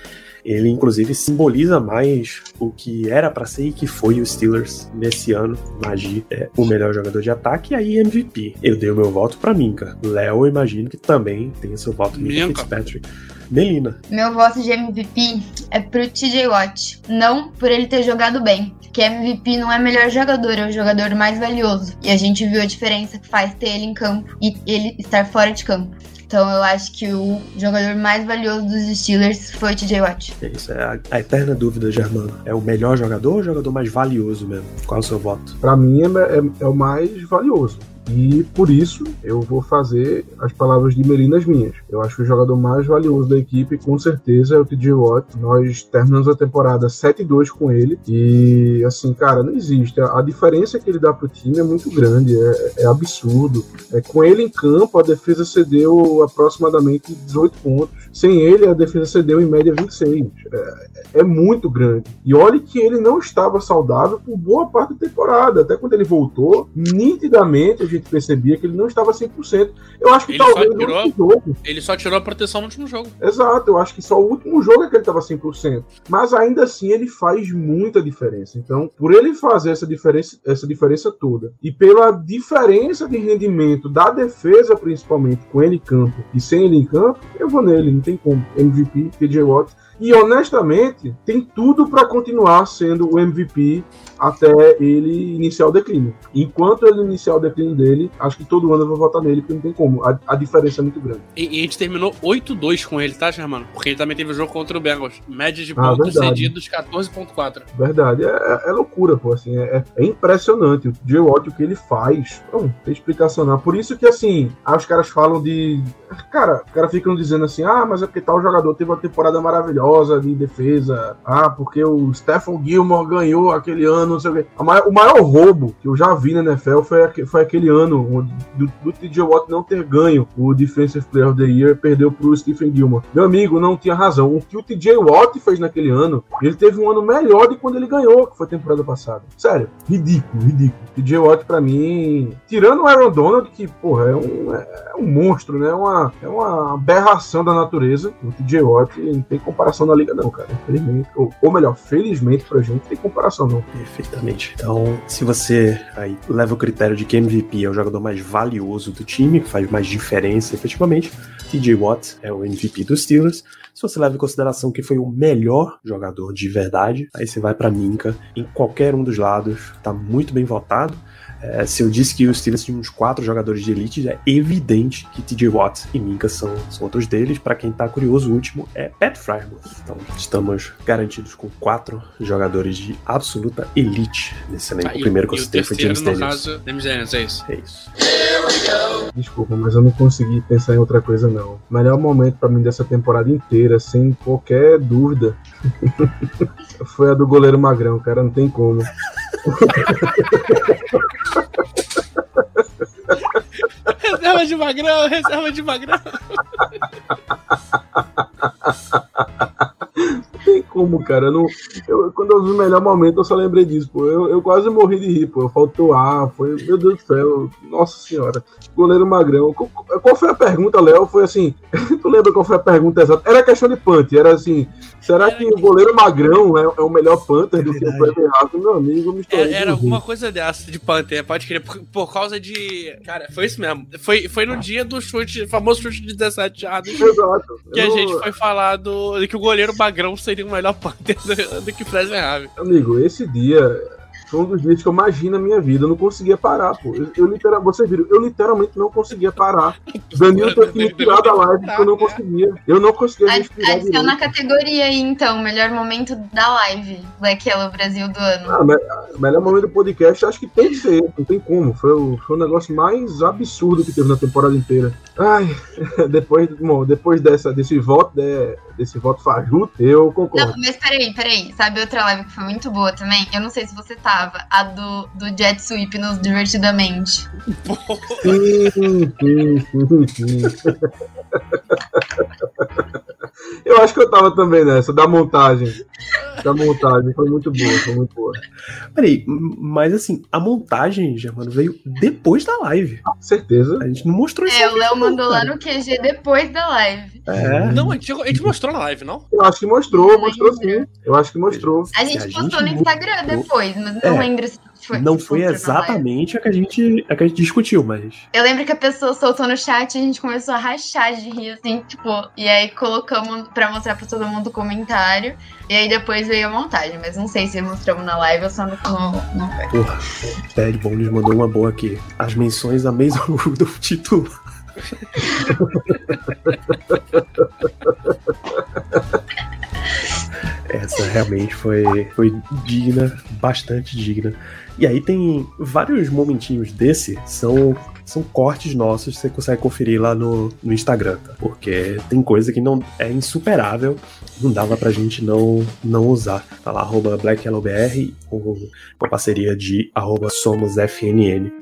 Ele, inclusive, simboliza mais o que era pra ser e que foi o Steelers nesse ano. Najee é o melhor jogador de ataque e aí MVP. Eu dei o meu voto pra Minka. Léo, eu imagino que também tem seu voto Minka. Fitzpatrick. Melina.
Meu voto de MVP é pro TJ Watt. Não por ele ter jogado bem. Porque MVP não é melhor jogador, é o jogador mais valioso. E a gente viu a diferença que faz ter ele em campo e ele estar fora de campo. Então eu acho que o jogador mais valioso dos Steelers foi o TJ Watt.
É isso, é a, a eterna dúvida, Germano. É o melhor jogador ou o jogador mais valioso mesmo? Qual é o seu voto?
Pra mim é, é- é o mais valioso. E por isso eu vou fazer as palavras de Merinas minhas. Eu acho que o jogador mais valioso da equipe, com certeza, é o TJ Watt. Nós terminamos a temporada 7-2 com ele. E assim, cara, não existe. A, diferença que ele dá pro time é muito grande, é, é absurdo. É, com ele em campo, a defesa cedeu aproximadamente 18 pontos. Sem ele, a defesa cedeu em média 26. É, é muito grande. E olhe que ele não estava saudável por boa parte da temporada. Até quando ele voltou, nitidamente gente percebia que ele não estava 100%. Eu acho que
Ele só
talvez no
tirou-
último jogo.
Ele só tirou a proteção no último jogo.
Exato, eu acho que só o último jogo é que ele estava 100%. Mas ainda assim ele faz muita diferença. Então, por ele fazer essa diferença, essa diferença toda e pela diferença de rendimento da defesa, principalmente com ele em campo e sem ele em campo, eu vou nele, não tem como. MVP, TJ Watt. E honestamente, tem tudo para continuar sendo o MVP até ele iniciar o declínio. Enquanto ele iniciar o declínio dele, acho que todo ano eu vou votar nele, porque não tem como. A, a diferença é muito grande.
E, e a gente terminou 8-2 com ele, tá, Germano? Porque ele também teve o jogo contra o Bengals. Média de
Ah,
pontos
verdade.
cedidos 14.4.
Verdade, é, é- é loucura, pô, assim, é, é impressionante o Jay Watt, o que ele faz, não tem explicação não, por isso que, assim, aí os caras falam de, cara, os caras ficam dizendo assim, ah, mas é porque tal jogador teve uma temporada maravilhosa de defesa, ah, porque o Stephen Gilmore ganhou aquele ano, não sei o quê, maior- o maior roubo que eu já vi na NFL foi, foi aquele ano do, do TJ Watt não ter ganho o Defensive Player of the Year, perdeu pro Stephen Gilmore. Meu amigo, não tinha razão, o que o TJ Watt fez naquele ano, ele teve um ano melhor de quando ele ganhou, que foi a temporada passada. Sério, ridículo, ridículo. TJ Watt, pra mim, tirando o Aaron Donald, que, porra, é um, é um monstro, né? É uma, é uma aberração da natureza. O TJ Watt não tem comparação na liga, não, cara. Infelizmente. Ou, ou melhor, felizmente pra gente, tem comparação, não.
Perfeitamente. Então, se você aí leva o critério de que MVP é o jogador mais valioso do time, que faz mais diferença efetivamente, TJ Watt é o MVP dos Steelers. Se você leva em consideração que foi o melhor jogador de verdade, aí você vai para Minka em qualquer um dos lados, tá muito bem votado. É, se eu disse que os Steelers tinham uns quatro jogadores de elite, é evidente que TJ Watt e Minka são, são outros deles. Para quem tá curioso, o último é Pat Frymouth. Então estamos garantidos com quatro jogadores de absoluta elite nesse elenco.
Ah,
o primeiro que eu
o
citei foi James
no
Daniels.
caso, James Daniels, é isso.
É isso.
Desculpa, mas eu não consegui pensar em outra coisa, não. O melhor momento pra mim dessa temporada inteira, sem qualquer dúvida, foi a do goleiro Magrão, cara. Não tem como.
Reserva de magrão, reserva de magrão.
Como, cara. Eu não, eu- quando eu vi o melhor momento, eu só lembrei disso, pô. Eu, eu quase morri de rir, pô. Faltou ar, foi. Meu Deus do céu. Nossa senhora. Goleiro Magrão. Qual, qual foi a pergunta, Léo? Foi assim. tu lembra qual foi a pergunta exata? Era questão de punch. Era assim. Será que o goleiro Magrão é, é o melhor punter do que o. Cleber Haas? Meu amigo, me estourei
Era, era alguma coisa dessa de Panther, pode crer, por, por causa de. Cara, foi isso mesmo. Foi, foi no dia do chute, famoso chute de 17 jardas,
Exato.
que a
Eu-
gente foi falar do, de que o goleiro Magrão seria o melhor Panther do, do que Fresno Rave.
Amigo, esse dia foi um dos dias que eu ri na minha vida. Eu não conseguia parar, pô. Eu, eu literal, vocês viram, eu literalmente não conseguia parar. Danilo teve que me tirar da live porque eu não conseguia. Eu não conseguia respirar
Adiciona a
direito.
categoria aí, então, melhor momento da live, Black Yellow Brasil do ano.
Ah, me- o melhor momento do podcast, acho que tem que ser, não tem como. Foi o, foi o negócio mais absurdo que teve na temporada inteira. Ai, depois, bom, depois dessa, desse voto, de- desse voto fajuto, eu concordo.
Não, mas peraí, peraí. Sabe outra live que foi muito boa também? Eu não sei se você tava. A do, do Jet Sweep nos Divertidamente.
Sim, sim, sim, sim. Eu acho que eu tava também nessa, da montagem. Da montagem, foi muito boa, foi muito boa.
Peraí, mas assim, a montagem, Germano, veio depois da live.
Certeza.
A gente não mostrou isso.
É, o Léo
não,
mandou lá no QG depois da live.
É.
Não, a gente, a gente mostrou na live, não?
Eu acho que mostrou, mostrou sim. Eu acho que mostrou.
A
A
gente
gente
postou no Instagram
mostrou-
depois, mas não
É,
lembro se foi.
não foi exatamente a que a gente, a que a gente discutiu, mas.
Eu lembro que a pessoa soltou no chat e a gente começou a rachar de rir, assim, tipo, e aí colocamos pra mostrar pra todo mundo o comentário. E aí depois veio a montagem, mas não sei se mostramos na live ou só no. no, no...
Porra, Ted Bones mandou uma boa aqui. As menções a Mason Rudolph título. Essa realmente foi, foi digna, bastante digna. E aí tem vários momentinhos desse, são, são cortes nossos, você consegue conferir lá no, no Instagram, tá? Porque tem coisa que não é insuperável, não dava pra gente não, não usar. Tá lá, arroba com, com a parceria de arroba SomosFNN.